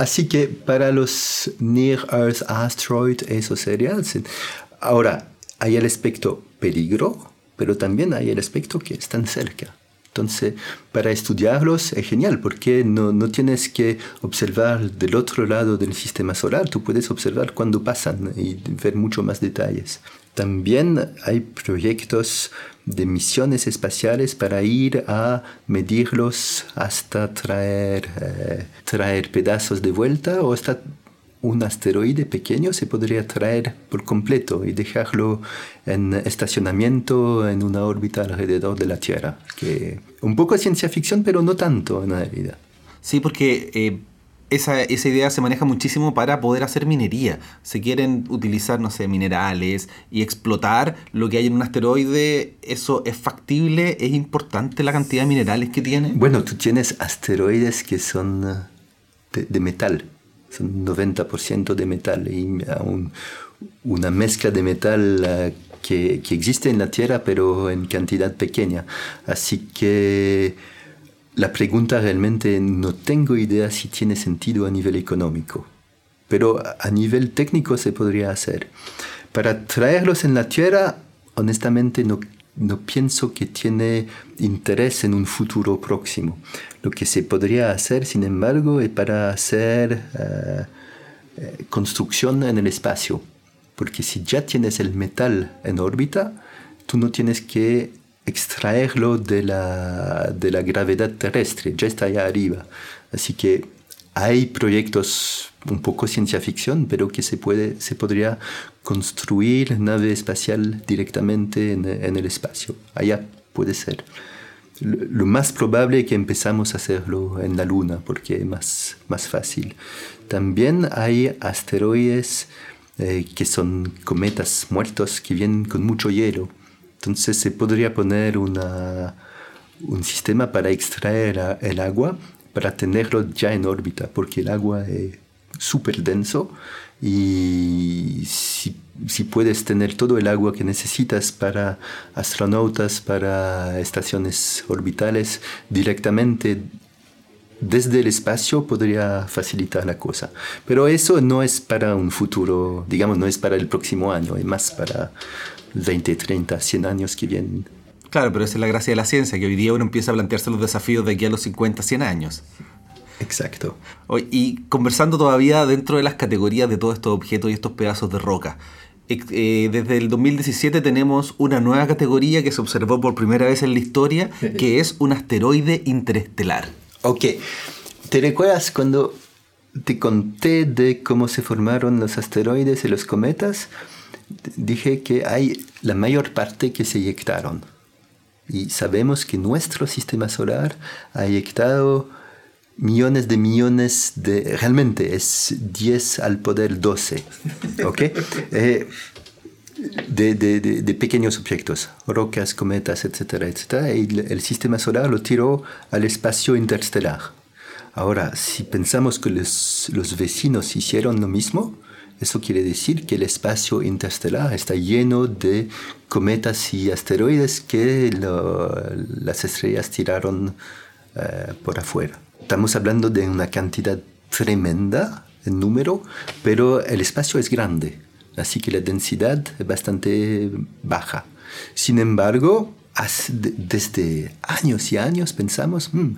Así que para los Near Earth Asteroid eso sería. Ahora, hay el aspecto peligro, pero también hay el aspecto que están cerca. Entonces, para estudiarlos es genial porque no, no, tienes que observar del otro lado del sistema solar, tú puedes observar cuando pasan y ver mucho más detalles. También hay proyectos de misiones espaciales para ir a medirlos hasta traer, eh, traer pedazos de vuelta o hasta un asteroide pequeño se podría traer por completo y dejarlo en estacionamiento en una órbita alrededor de la Tierra. Que un poco ciencia ficción, pero no tanto en realidad. Sí, porque eh, esa, esa, idea se maneja muchísimo para poder hacer minería. Se quieren utilizar, no sé, minerales y explotar lo que hay en un asteroide. ¿Eso es factible? ¿Es importante la cantidad de minerales que tiene? Bueno, tú tienes asteroides que son eh, de, metal. Son 90% de metal y una mezcla de metal eh, que, que existe en la Tierra, pero en cantidad pequeña. Así que la pregunta realmente no tengo idea si tiene sentido a nivel económico, pero a nivel técnico se podría hacer. Para traerlos en la Tierra, honestamente no, no pienso que tiene interés en un futuro próximo. Lo que se podría hacer, sin embargo, es para hacer eh, construcción en el espacio. Porque si ya tienes el metal en órbita, tú no tienes que extraerlo de la, de la gravedad terrestre, ya está allá arriba. Así que hay proyectos un poco ciencia ficción, pero que se, puede, se podría construir nave espacial directamente en, en el espacio. Allá puede ser. Lo, más probable es que empezamos a hacerlo en la Luna, porque es más, más fácil. También hay asteroides eh, que son cometas muertos que vienen con mucho hielo entonces se podría poner una, un sistema para extraer el agua, para tenerlo ya en órbita, porque el agua es súper denso y si, si, puedes tener todo el agua que necesitas para astronautas, para estaciones orbitales directamente desde el espacio podría facilitar la cosa. Pero eso no es para un futuro, digamos, no es para el próximo año, es más para 20, 30, 100 años que vienen. Claro, pero esa es la gracia de la ciencia, que hoy día uno empieza a plantearse los desafíos de aquí a los 50, 100 años. Exacto. Y conversando todavía dentro de las categorías de todos estos objetos y estos pedazos de roca. Eh, desde el 2017 tenemos una nueva categoría que se observó por primera vez en la historia, que es un asteroide interestelar. Ok. ¿Te recuerdas cuando te conté de cómo se formaron los asteroides y los cometas? Dije que hay la mayor parte que se eyectaron. Y sabemos que nuestro sistema solar ha eyectado millones de millones de... Realmente es 10 al poder 12. ¿Ok? Eh, de, de, de, pequeños objetos, rocas, cometas, etcétera, etcétera, y el, sistema solar lo tiró al espacio interestelar. Ahora, si pensamos que los, los, vecinos hicieron lo mismo, eso quiere decir que el espacio interestelar está lleno de cometas y asteroides que las estrellas tiraron eh, por afuera. Estamos hablando de una cantidad tremenda en número, pero el espacio es grande así que la densidad es bastante baja. Sin embargo, desde años y años pensamos, hmm,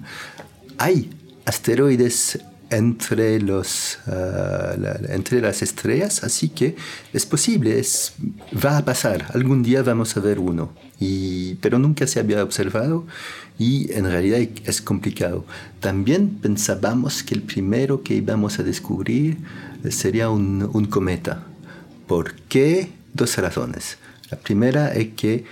hay asteroides entre, los, ah, entre las estrellas, así que es posible, es, va a pasar, algún día vamos a ver uno, y, pero nunca se había observado y en realidad es complicado. También pensábamos que el primero que íbamos a descubrir sería un, un cometa, ¿Por qué? Dos razones. La primera es que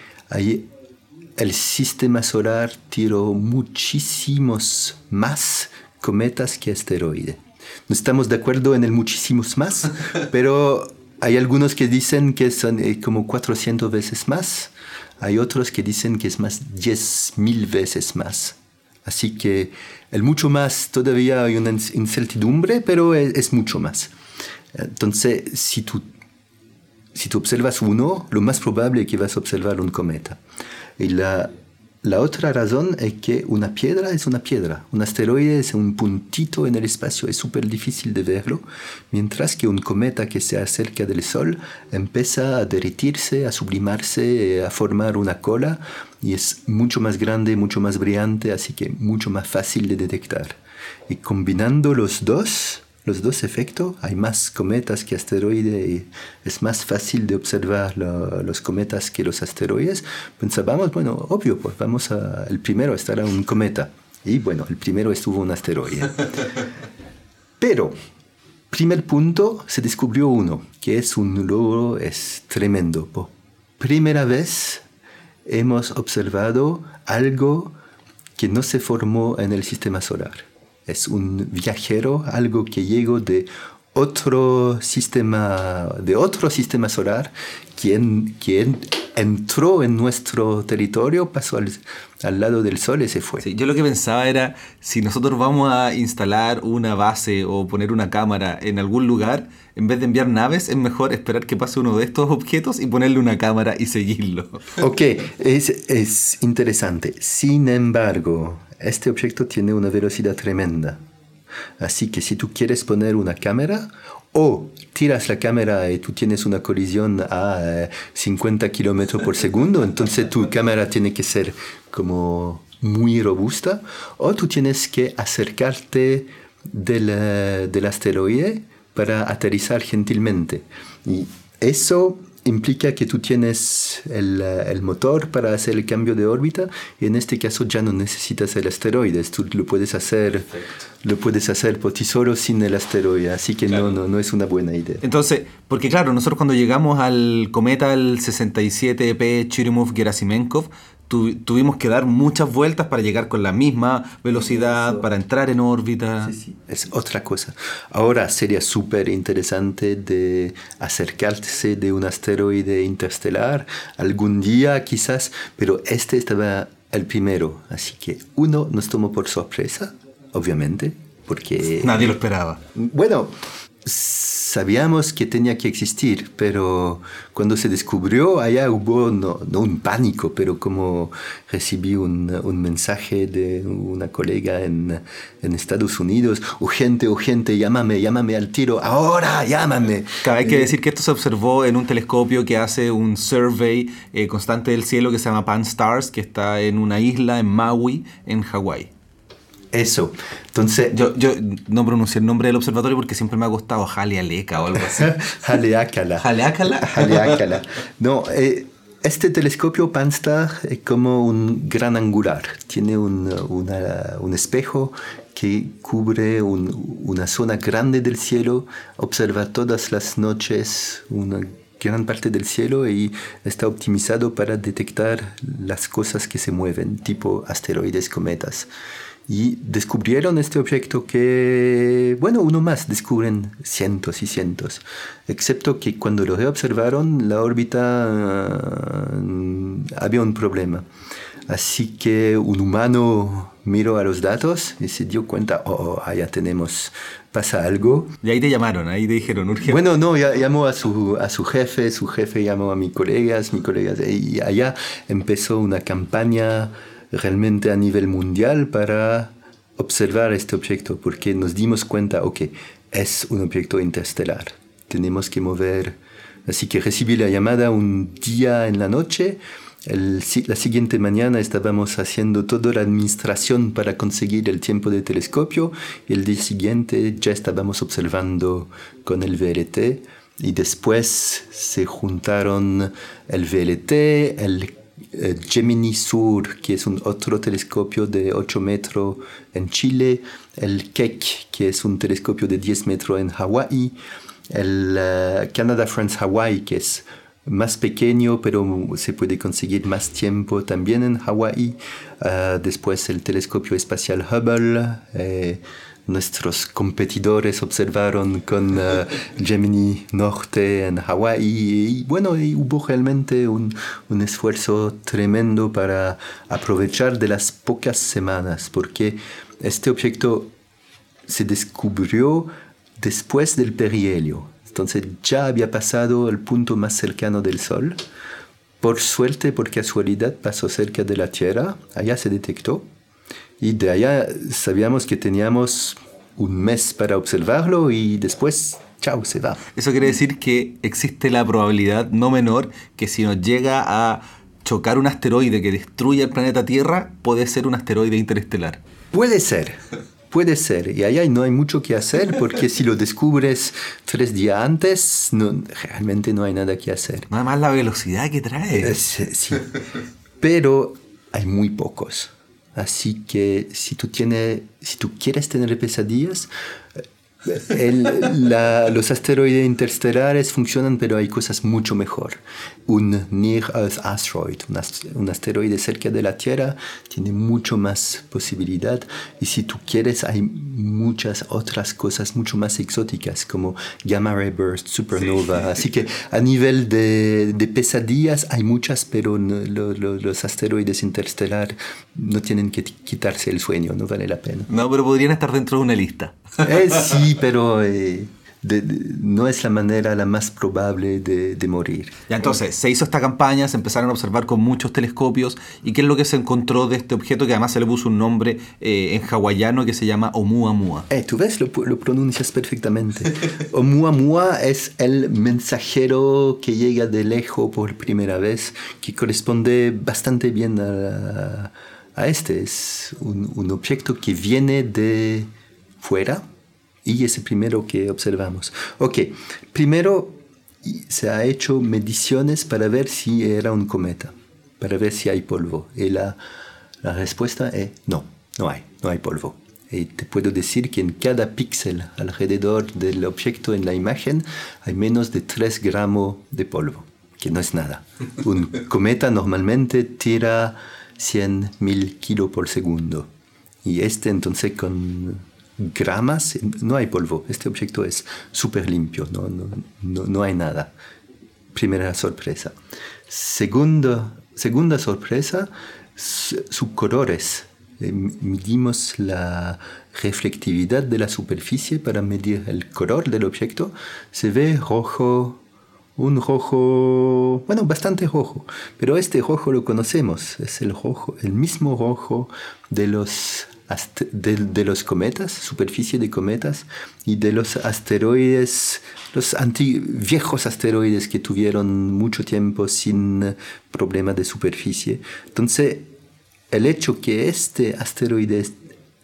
el sistema solar tiró muchísimos más cometas que asteroides. No estamos de acuerdo en el muchísimos más, pero hay algunos que dicen que son eh, como 400 veces más, hay otros que dicen que es más 10.000 veces más. Así que el mucho más todavía hay una incertidumbre, pero es, es mucho más. Entonces, si tú si tú observas uno, lo más probable es que vas a observar un cometa. Y la, la otra razón es que una piedra es una piedra, un asteroide es un puntito en el espacio, es súper difícil de verlo, mientras que un cometa que se acerca del Sol empieza a derretirse, a sublimarse, a formar una cola y es mucho más grande, mucho más brillante, así que mucho más fácil de detectar. Y combinando los dos, los dos efectos. Hay más cometas que asteroides y es más fácil de observar los cometas que los asteroides. Pensábamos, bueno, obvio, pues vamos a, el primero estará un cometa. Y bueno, el primero estuvo un asteroide. Pero, primer punto, se descubrió uno, que es un logro, es tremendo. Por primera vez hemos observado algo que no se formó en el sistema solar es un viajero, algo que llegó de otro sistema, de otro sistema solar, quien, quien entró en nuestro territorio, pasó al, al lado del Sol y se fue. yo lo que pensaba era, si nosotros vamos a instalar una base o poner una cámara en algún lugar, en vez de enviar naves, es mejor esperar que pase uno de estos objetos y ponerle una cámara y seguirlo. Ok, es, es interesante. Sin embargo, este objeto tiene una velocidad tremenda. Así que si tú quieres poner una cámara o tiras la cámara y tú tienes una colisión a 50 eh, kilómetros por segundo, entonces tu cámara tiene que ser como muy robusta, o tú tienes que acercarte del, eh, del asteroide para aterrizar gentilmente. Y eso implica que tú tienes el, el, motor para hacer el cambio de órbita y en este caso ya no necesitas el asteroide, tú lo puedes hacer lo puedes hacer por ti solo sin el asteroide, así que no, no, no es una buena idea. Entonces, porque claro, nosotros cuando llegamos al cometa el 67P Churyumov-Gerasimenkov, tuvimos que dar muchas vueltas para llegar con la misma velocidad, para entrar en órbita. Sí, sí, es otra cosa. Ahora sería súper interesante de acercarse de un asteroide interestelar algún día quizás, pero este estaba el primero, así que uno nos tomó por sorpresa obviamente, porque... Nadie lo esperaba. Bueno, sabíamos que tenía que existir, pero cuando se descubrió, allá hubo no, un pánico, pero como recibí un, un mensaje de una colega en, en, Estados Unidos, urgente, urgente, llámame, llámame al tiro, ahora, llámame. Hay que decir que esto se observó en un telescopio que hace un survey eh, constante del cielo que se llama Pan-STARRS, que está en una isla en Maui, en Hawái. Eso. Entonces. Yo, yo no pronuncié el nombre del observatorio porque siempre me ha costado Jalealeca o algo así. Jaleácala. Jaleácala. Jaleácala. No, eh, este telescopio Pan-STAR es como un gran angular. Tiene un, un espejo que cubre una zona grande del cielo, observa todas las noches una gran parte del cielo y está optimizado para detectar las cosas que se mueven, tipo asteroides, cometas y descubrieron este objeto que, bueno, uno más, descubren cientos y cientos, excepto que cuando lo reobservaron la órbita mm, había un problema. Así que un humano miró a los datos y se dio cuenta, oh, oh allá tenemos, pasa algo. Y ahí te llamaron, ahí te dijeron, urgente. Bueno, no, llamó a su, a su jefe, su jefe llamó a mis colegas, mis colegas, y allá empezó una campaña realmente a nivel mundial para observar este objeto, porque nos dimos cuenta, ok, es un objeto interestelar, tenemos que mover, así que recibí la llamada un día en la noche, la siguiente mañana estábamos haciendo toda la administración para conseguir el tiempo de telescopio y el día siguiente ya estábamos observando con el VLT y después se juntaron el VLT, el eh, Gemini Sur, que es un otro telescopio de 8 metros en Chile, el Keck, que es un telescopio de 10 metros en Hawái, el eh, Canada France Hawaii, que es más pequeño, pero se puede conseguir más tiempo también en Hawái. Eh, después el telescopio espacial Hubble nuestros competidores observaron con eh, Gemini Norte en Hawái y, bueno, hubo realmente un, un, esfuerzo tremendo para aprovechar de las pocas semanas porque este objeto se descubrió después del perihelio. Entonces ya había pasado el punto más cercano del Sol. Por suerte, por casualidad, pasó cerca de la Tierra. Allá se detectó y de allá sabíamos que teníamos un mes para observarlo y después, chao, se va. Eso quiere decir que existe la probabilidad no menor que si nos llega a chocar un asteroide que destruya el planeta Tierra, puede ser un asteroide interestelar. Puede ser. Puede ser, y allá no hay mucho que hacer porque si lo descubres tres días antes, no, realmente no hay nada que hacer. Nada más la velocidad que trae. sí, pero hay muy pocos. Así que si tú, tienes, si tú quieres tener pesadillas, los asteroides interestelares funcionan, pero hay cosas mucho mejor. Un Near Earth Asteroid, un, asteroide cerca de la Tierra, tiene mucho más posibilidad. Y si tú quieres, hay muchas otras cosas mucho más exóticas, como Gamma Ray Burst, Supernova. Así que a nivel de, pesadillas hay muchas, pero los asteroides interestelares no tienen que quitarse el sueño, no vale la pena. No, pero podrían estar dentro de una lista. Eh, sí, pero eh, no es la manera la más probable de, morir. Ya entonces, se hizo esta campaña, se empezaron a observar con muchos telescopios. ¿Y qué es lo que se encontró de este objeto que además se le puso un nombre eh, en hawaiano que se llama Oumuamua? Eh, Tú ves, lo, lo pronuncias perfectamente. Oumuamua es el mensajero que llega de lejos por primera vez, que corresponde bastante bien a, a este. Es un, un objeto que viene de fuera y es el primero que observamos. Ok, primero se ha hecho mediciones para ver si era un cometa, para ver si hay polvo. Y la, la respuesta es no, no hay, no hay polvo. Y te puedo decir que en cada píxel alrededor del objeto en la imagen hay menos de 3 gramos de polvo, que no es nada. Un cometa normalmente tira 100.000 kilos por segundo. Y este entonces con gramas, no hay polvo. Este objeto es súper limpio, no, no, no, hay nada. Primera sorpresa. Segunda, segunda sorpresa, sus colores. eh, medimos la reflectividad de la superficie para medir el color del objeto, se ve rojo, un rojo, bueno, bastante rojo, pero este rojo lo conocemos, es el rojo, el mismo rojo de los de, los cometas, superficie de cometas, y de los asteroides, los viejos asteroides que tuvieron mucho tiempo sin problema de superficie. Entonces, el hecho que este asteroide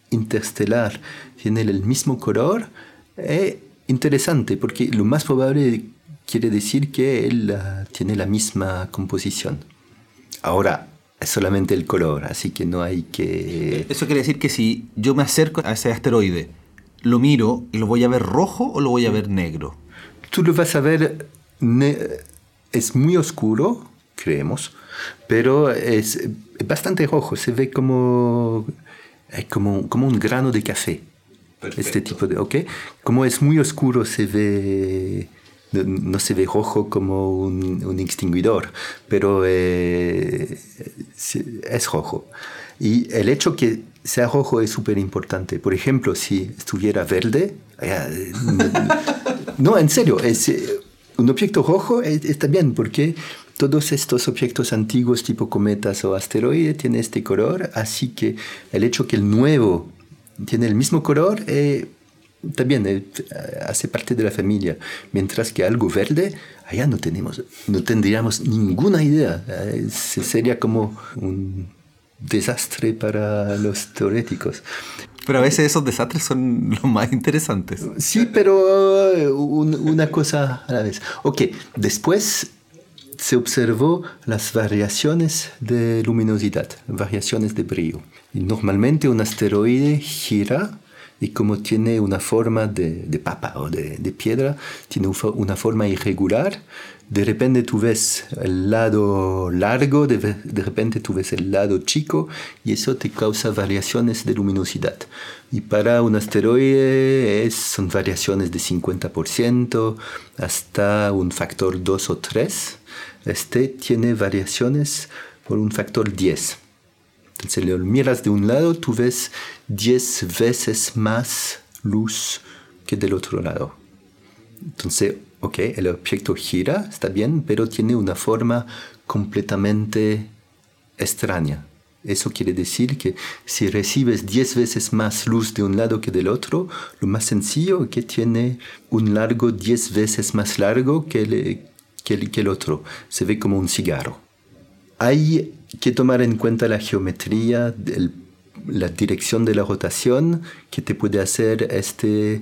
interestelar tiene el mismo color es interesante, porque lo más probable quiere decir que él ah, tiene la misma composición. Ahora, solamente el color, así que no hay que... Eso quiere decir que si yo me acerco a ese asteroide, lo miro y lo voy a ver rojo o lo voy a ver negro. Tú lo vas a ver, es muy oscuro, creemos, pero es bastante rojo, se ve como, como, como un grano de café. Este tipo de, ¿ok? Como es muy oscuro, se ve no, se ve rojo como un, extinguidor, pero eh, es rojo. Y el hecho que sea rojo es súper importante. Por ejemplo, si estuviera verde, eh, no, en serio, es, eh, un objeto rojo está bien porque todos estos objetos antiguos tipo cometas o asteroides tienen este color, así que el hecho que el nuevo tiene el mismo color también eh, hace parte de la familia, mientras que algo verde, allá no tenemos, no tendríamos ninguna idea. Eh, sería como un desastre para los teoréticos. Pero a veces esos desastres son los más interesantes. Sí, pero eh, una cosa a la vez. Ok, después se observó las variaciones de luminosidad, variaciones de brillo. Normalmente un asteroide gira y como tiene una forma de, papa o de, piedra, tiene una forma irregular, de repente tú ves el lado largo, de, de, repente tú ves el lado chico y eso te causa variaciones de luminosidad. Y para un asteroide es, son variaciones de 50% hasta un factor 2 o 3. Este tiene variaciones por un factor 10. Si lo miras de un lado, tú ves 10 veces más luz que del otro lado. Entonces, ok, el objeto gira, está bien, pero tiene una forma completamente extraña. Eso quiere decir que si recibes 10 veces más luz de un lado que del otro, lo más sencillo es que tiene un largo 10 veces más largo que el, que que el otro. Se ve como un cigarro. Hay que tomar en cuenta la geometría, la dirección de la rotación que te puede hacer este,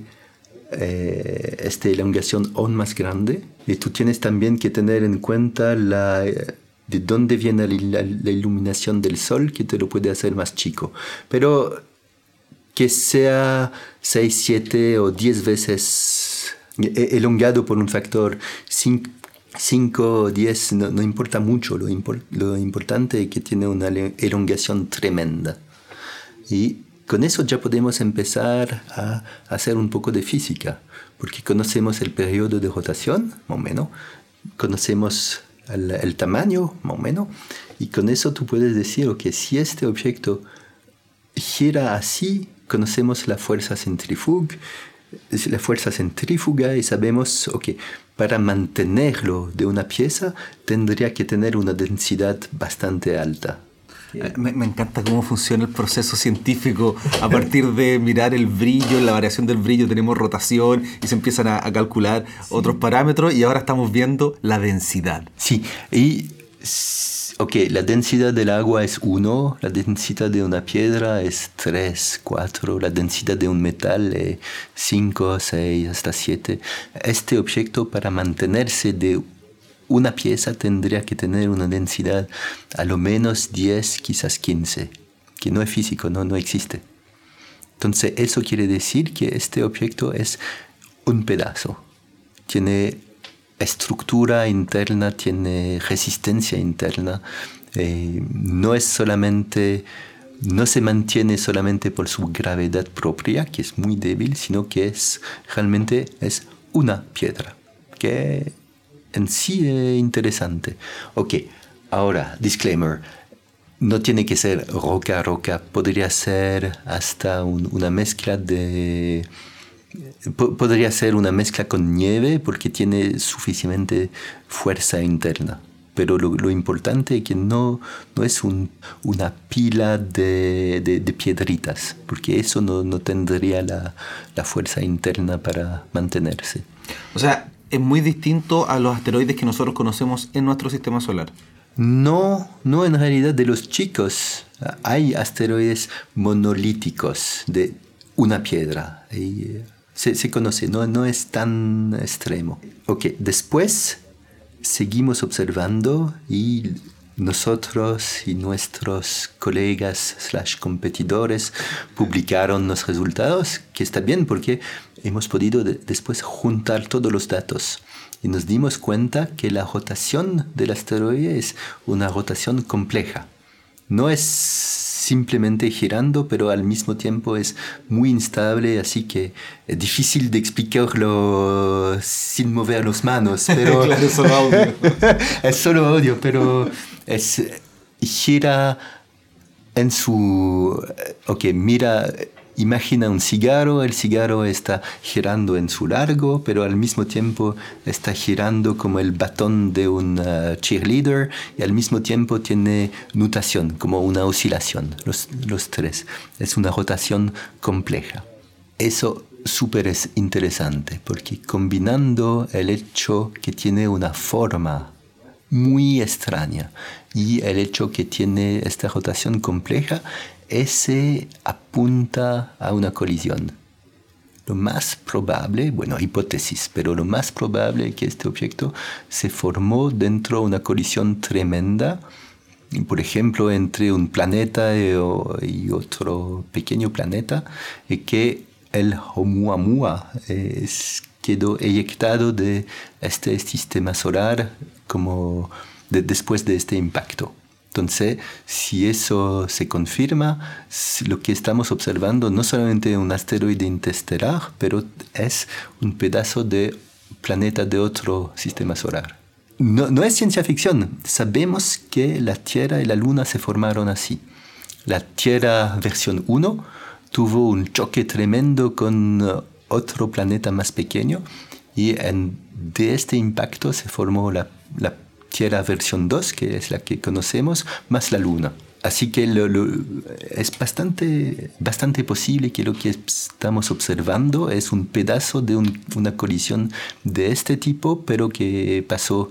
eh, esta elongación aún más grande. Y tú tienes también que tener en cuenta de dónde viene la, la, iluminación del sol que te lo puede hacer más chico. Pero que sea 6, 7 o 10 veces eh, elongado por un factor 5 5 o 10 no, importa mucho, lo, lo, importante es que tiene una elongación tremenda. Y con eso ya podemos empezar a hacer un poco de física, porque conocemos el periodo de rotación, más o menos, conocemos el, tamaño, más o menos, y con eso tú puedes decir que si este objeto gira así, conocemos la fuerza la fuerza centrífuga y sabemos, ok, para mantenerlo de una pieza tendría que tener una densidad bastante alta. Eh, me, encanta cómo funciona el proceso científico. A partir de mirar el brillo, la variación del brillo, tenemos rotación y se empiezan a, calcular otros parámetros y ahora estamos viendo la densidad. Sí, y Ok, la densidad del agua es 1, la densidad de una piedra es 3, 4, la densidad de un metal es 5, 6, hasta 7. Este objeto para mantenerse de una pieza tendría que tener una densidad a lo menos 10, quizás 15, que no es físico, no, no existe. Entonces eso quiere decir que este objeto es un pedazo. Tiene estructura interna, tiene resistencia interna, eh, no es solamente, no se mantiene solamente por su gravedad propia, que es muy débil, sino que es realmente es una piedra, que en sí es interesante. Ok, ahora, disclaimer. no tiene que ser roca roca, podría ser hasta una mezcla de... podría ser una mezcla con nieve porque tiene suficiente fuerza interna. Pero lo, importante es que no, no es una pila de, de, piedritas, porque eso no, no tendría la, la fuerza interna para mantenerse. O sea, es muy distinto a los asteroides que nosotros conocemos en nuestro sistema solar. No, no en realidad de los chicos. Hay asteroides monolíticos de una piedra. Y se, se, conoce, no, no es tan extremo. Ok, después seguimos observando y nosotros y nuestros colegas slash competidores publicaron los resultados, que está bien porque hemos podido después juntar todos los datos y nos dimos cuenta que la rotación del asteroide es una rotación compleja. No es simplemente girando, pero al mismo tiempo es muy instable, así que es difícil de explicarlo sin mover las manos. Pero claro, es solo audio. es solo audio, pero es, gira en su... Ok, mira Imagina un cigarro, el cigarro está girando en su largo, pero al mismo tiempo está girando como el batón de un uh, cheerleader y al mismo tiempo tiene nutación, como una oscilación, los, tres. Es una rotación compleja. Eso súper es interesante porque combinando el hecho que tiene una forma muy extraña y el hecho que tiene esta rotación compleja, ese apunta a una colisión. Lo más probable, bueno, hipótesis, pero lo más probable es que este objeto se formó dentro de una colisión tremenda, por ejemplo, entre un planeta y otro pequeño planeta, y que el Oumuamua quedó eyectado de este sistema solar como después de este impacto. Entonces, si eso se confirma, lo que estamos observando no solamente un asteroide interestelar, pero es un pedazo de planeta de otro sistema solar. No, no, es ciencia ficción, sabemos que la Tierra y la Luna se formaron así. La Tierra versión 1 tuvo un choque tremendo con otro planeta más pequeño y en, de este impacto se formó la, la Tierra versión 2, que es la que conocemos, más la Luna. Así que es bastante, bastante posible que lo que estamos observando es un pedazo de una colisión de este tipo, pero que pasó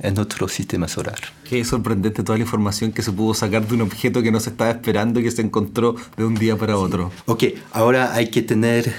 en otro sistema solar. Qué sorprendente toda la información que se pudo sacar de un objeto que no se estaba esperando y que se encontró de un día para otro. Ok, ahora hay que tener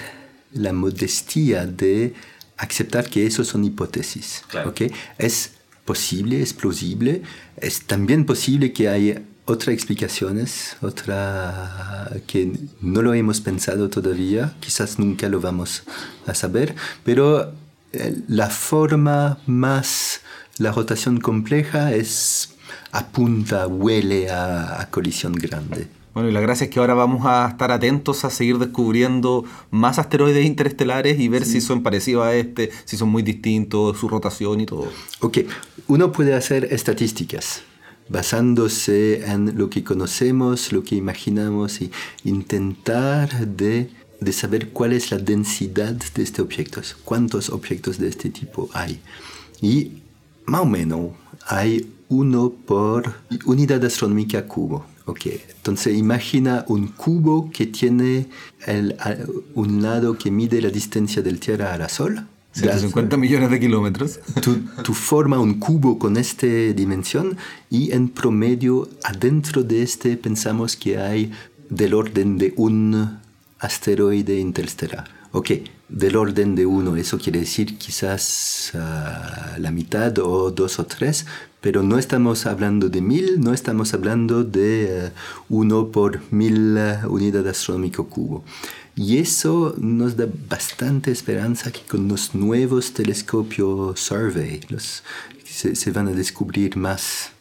la modestia de aceptar que eso son hipótesis. Claro. Okay? Es posible, es plausible. Es también posible que haya otras explicaciones, otra que no lo hemos pensado todavía, quizás nunca lo vamos a saber, pero eh, la forma más, la rotación compleja es apunta, huele a, a colisión grande. Bueno, y la gracia es que ahora vamos a estar atentos a seguir descubriendo más asteroides interestelares y ver si son parecidos a este, si son muy distintos, su rotación y todo. Ok, uno puede hacer estadísticas basándose en lo que conocemos, lo que imaginamos y intentar de, de saber cuál es la densidad de estos objetos, cuántos objetos de este tipo hay. Y más o menos hay uno por unidad astronómica cubo. Ok, entonces imagina un cubo que tiene el, un lado que mide la distancia del Tierra a la Sol. 150 millones de kilómetros. Tú, tú formas un cubo con esta dimensión y en promedio adentro de este pensamos que hay del orden de un asteroide interestelar. Ok, del orden de uno, eso quiere decir quizás uh, la mitad o dos o tres, pero no estamos hablando de mil, no estamos hablando de uh, uno por mil uh, unidades astronómico cubo. Y eso nos da bastante esperanza que con los nuevos telescopios Survey los, se, se van a descubrir más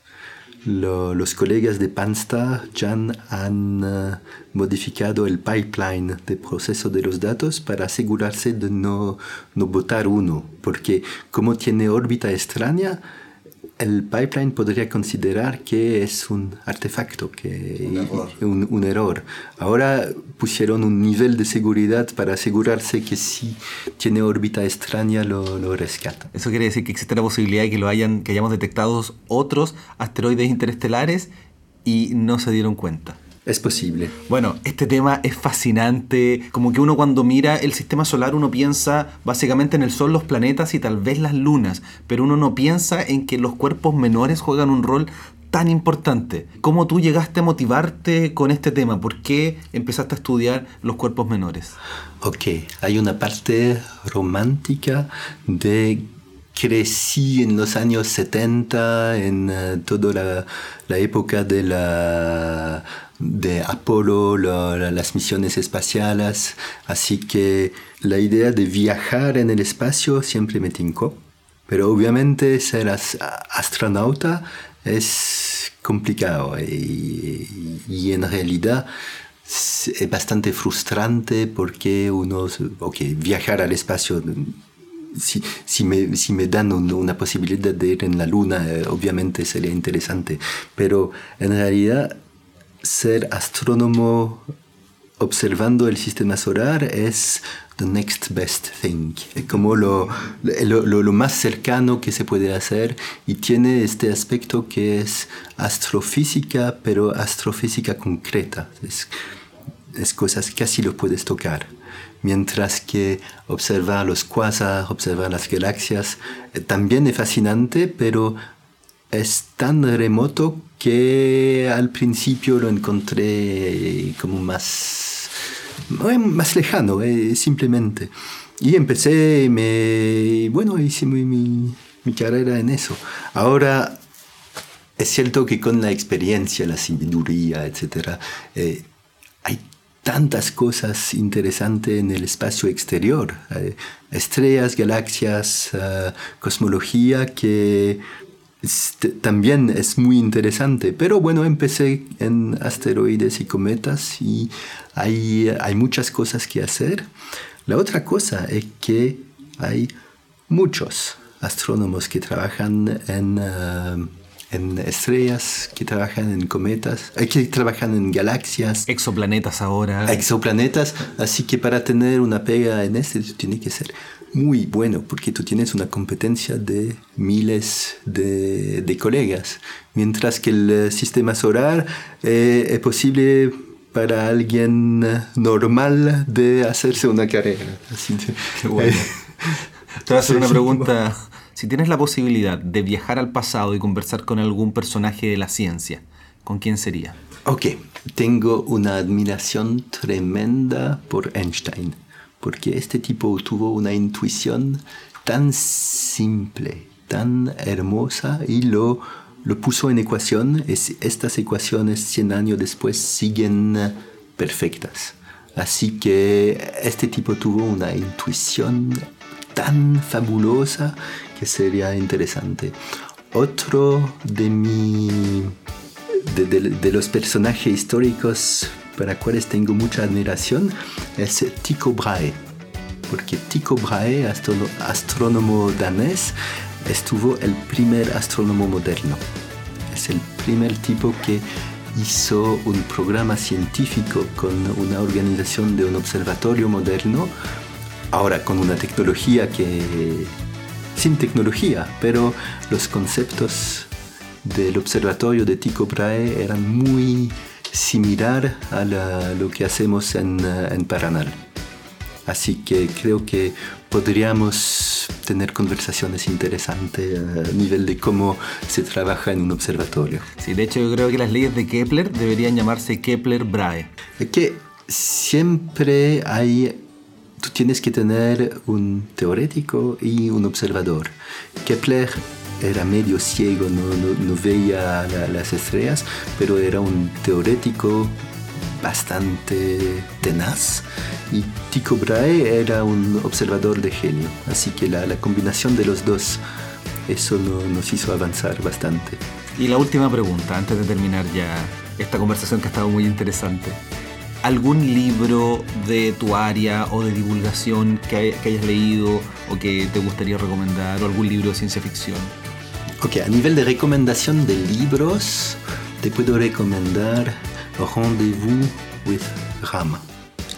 los colegas de Pansta ya han eh, modificado el pipeline de proceso de los datos para asegurarse de no, no botar uno, porque como tiene órbita extraña, el pipeline podría considerar que es un artefacto, que un error. Ahora pusieron un nivel de seguridad para asegurarse que si tiene órbita extraña lo, lo, rescata. Eso quiere decir que existe la posibilidad de que lo hayan, que hayamos detectado otros asteroides interestelares y no se dieron cuenta. Es posible. Bueno, este tema es fascinante. Como que uno cuando mira el sistema solar, uno piensa básicamente en el Sol, los planetas y tal vez las lunas, pero uno no piensa en que los cuerpos menores juegan un rol tan importante. ¿Cómo tú llegaste a motivarte con este tema? ¿Por qué empezaste a estudiar los cuerpos menores? Ok, hay una parte romántica de crecí en los años 70, en uh, toda la, la, época de la de Apolo, las misiones espaciales, así que la idea de viajar en el espacio siempre me tincó, pero obviamente ser astronauta es complicado y, en realidad es bastante frustrante porque uno, ok, viajar al espacio si, si, me, si, me, dan una posibilidad de ir en la luna, eh, obviamente sería interesante, pero en realidad ser astrónomo observando el sistema solar es the next best thing, como lo, lo, más cercano que se puede hacer y tiene este aspecto que es astrofísica, pero astrofísica concreta. Es, es cosas que casi lo puedes tocar. Mientras que observar los quasars, observar las galaxias, eh, también es fascinante, pero es tan remoto que al principio lo encontré como más, más lejano, eh, simplemente. Y empecé, me, bueno, hice mi, mi, carrera en eso. Ahora, es cierto que con la experiencia, la sabiduría, etc., eh, hay tantas cosas interesantes en el espacio exterior, eh, estrellas, galaxias, cosmología, que también es muy interesante. Pero bueno, empecé en asteroides y cometas y hay, hay muchas cosas que hacer. La otra cosa es que hay muchos astrónomos que trabajan en, eh, en estrellas, que trabajan en cometas, eh, que trabajan en galaxias. Exoplanetas ahora. Exoplanetas. Así que para tener una pega en este, tiene que ser muy bueno porque tú tienes una competencia de miles de, de colegas, mientras que el eh, sistema solar eh, es posible para alguien normal de hacerse una carrera. Qué bueno. Te voy a hacer una pregunta. Si tienes la posibilidad de viajar al pasado y conversar con algún personaje de la ciencia, ¿con quién sería? Ok, tengo una admiración tremenda por Einstein porque este tipo tuvo una intuición tan simple, tan hermosa y lo, lo puso en ecuación. Es, estas ecuaciones 100 años después siguen perfectas. Así que este tipo tuvo una intuición tan fabulosa que sería interesante. Otro de, mi, de los personajes históricos para cuales tengo mucha admiración es Tycho Brahe, porque Tycho Brahe, astrónomo danés, estuvo el primer astrónomo moderno. Es el primer tipo que hizo un programa científico con una organización de un observatorio moderno, ahora con una tecnología que sin tecnología, pero los conceptos del observatorio de Tycho Brahe eran muy similar a lo que hacemos en, eh, en Paranal. Así que creo que podríamos tener conversaciones interesantes a nivel de cómo se trabaja en un observatorio. Sí, de hecho yo creo que las leyes de Kepler deberían llamarse Kepler-Brahe. Que siempre hay, tú tienes que tener un teórico y un observador. Kepler era medio ciego, no, veía las estrellas, pero era un teórico bastante tenaz y Tycho Brahe era un observador de genio, así que la, combinación de los dos, eso nos hizo avanzar bastante. Y la última pregunta, antes de terminar ya esta conversación que ha estado muy interesante. ¿Algún libro de tu área o de divulgación que hayas leído o que te gustaría recomendar o algún libro de ciencia ficción? Ok, a nivel de recomendación de libros, te puedo recomendar Rendezvous with Rama,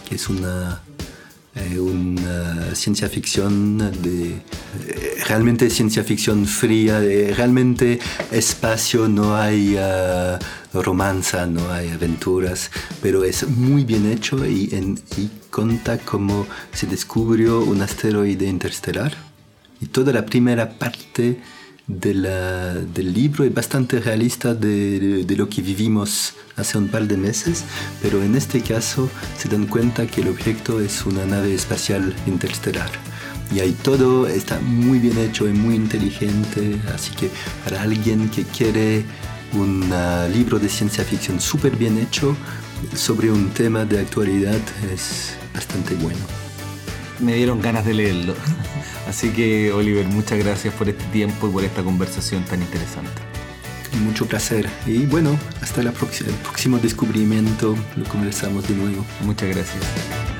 que es una, eh, una ciencia ficción de eh, realmente ciencia ficción fría, de, realmente espacio, no hay uh, romanza, no hay aventuras, pero es muy bien hecho y, en, y cuenta cómo se descubrió un asteroide interestelar. Y toda la primera parte del libro es bastante realista de, de, lo que vivimos hace un par de meses, pero en este caso se dan cuenta que el objeto es una nave espacial interestelar. Y ahí todo está muy bien hecho y muy inteligente, así que para alguien que quiere un uh, libro de ciencia ficción súper bien hecho sobre un tema de actualidad es bastante bueno. Me dieron ganas de leerlo. Así que Oliver, muchas gracias por este tiempo y por esta conversación tan interesante. Mucho placer. Y bueno, hasta la el próximo descubrimiento lo conversamos de nuevo. Muchas gracias.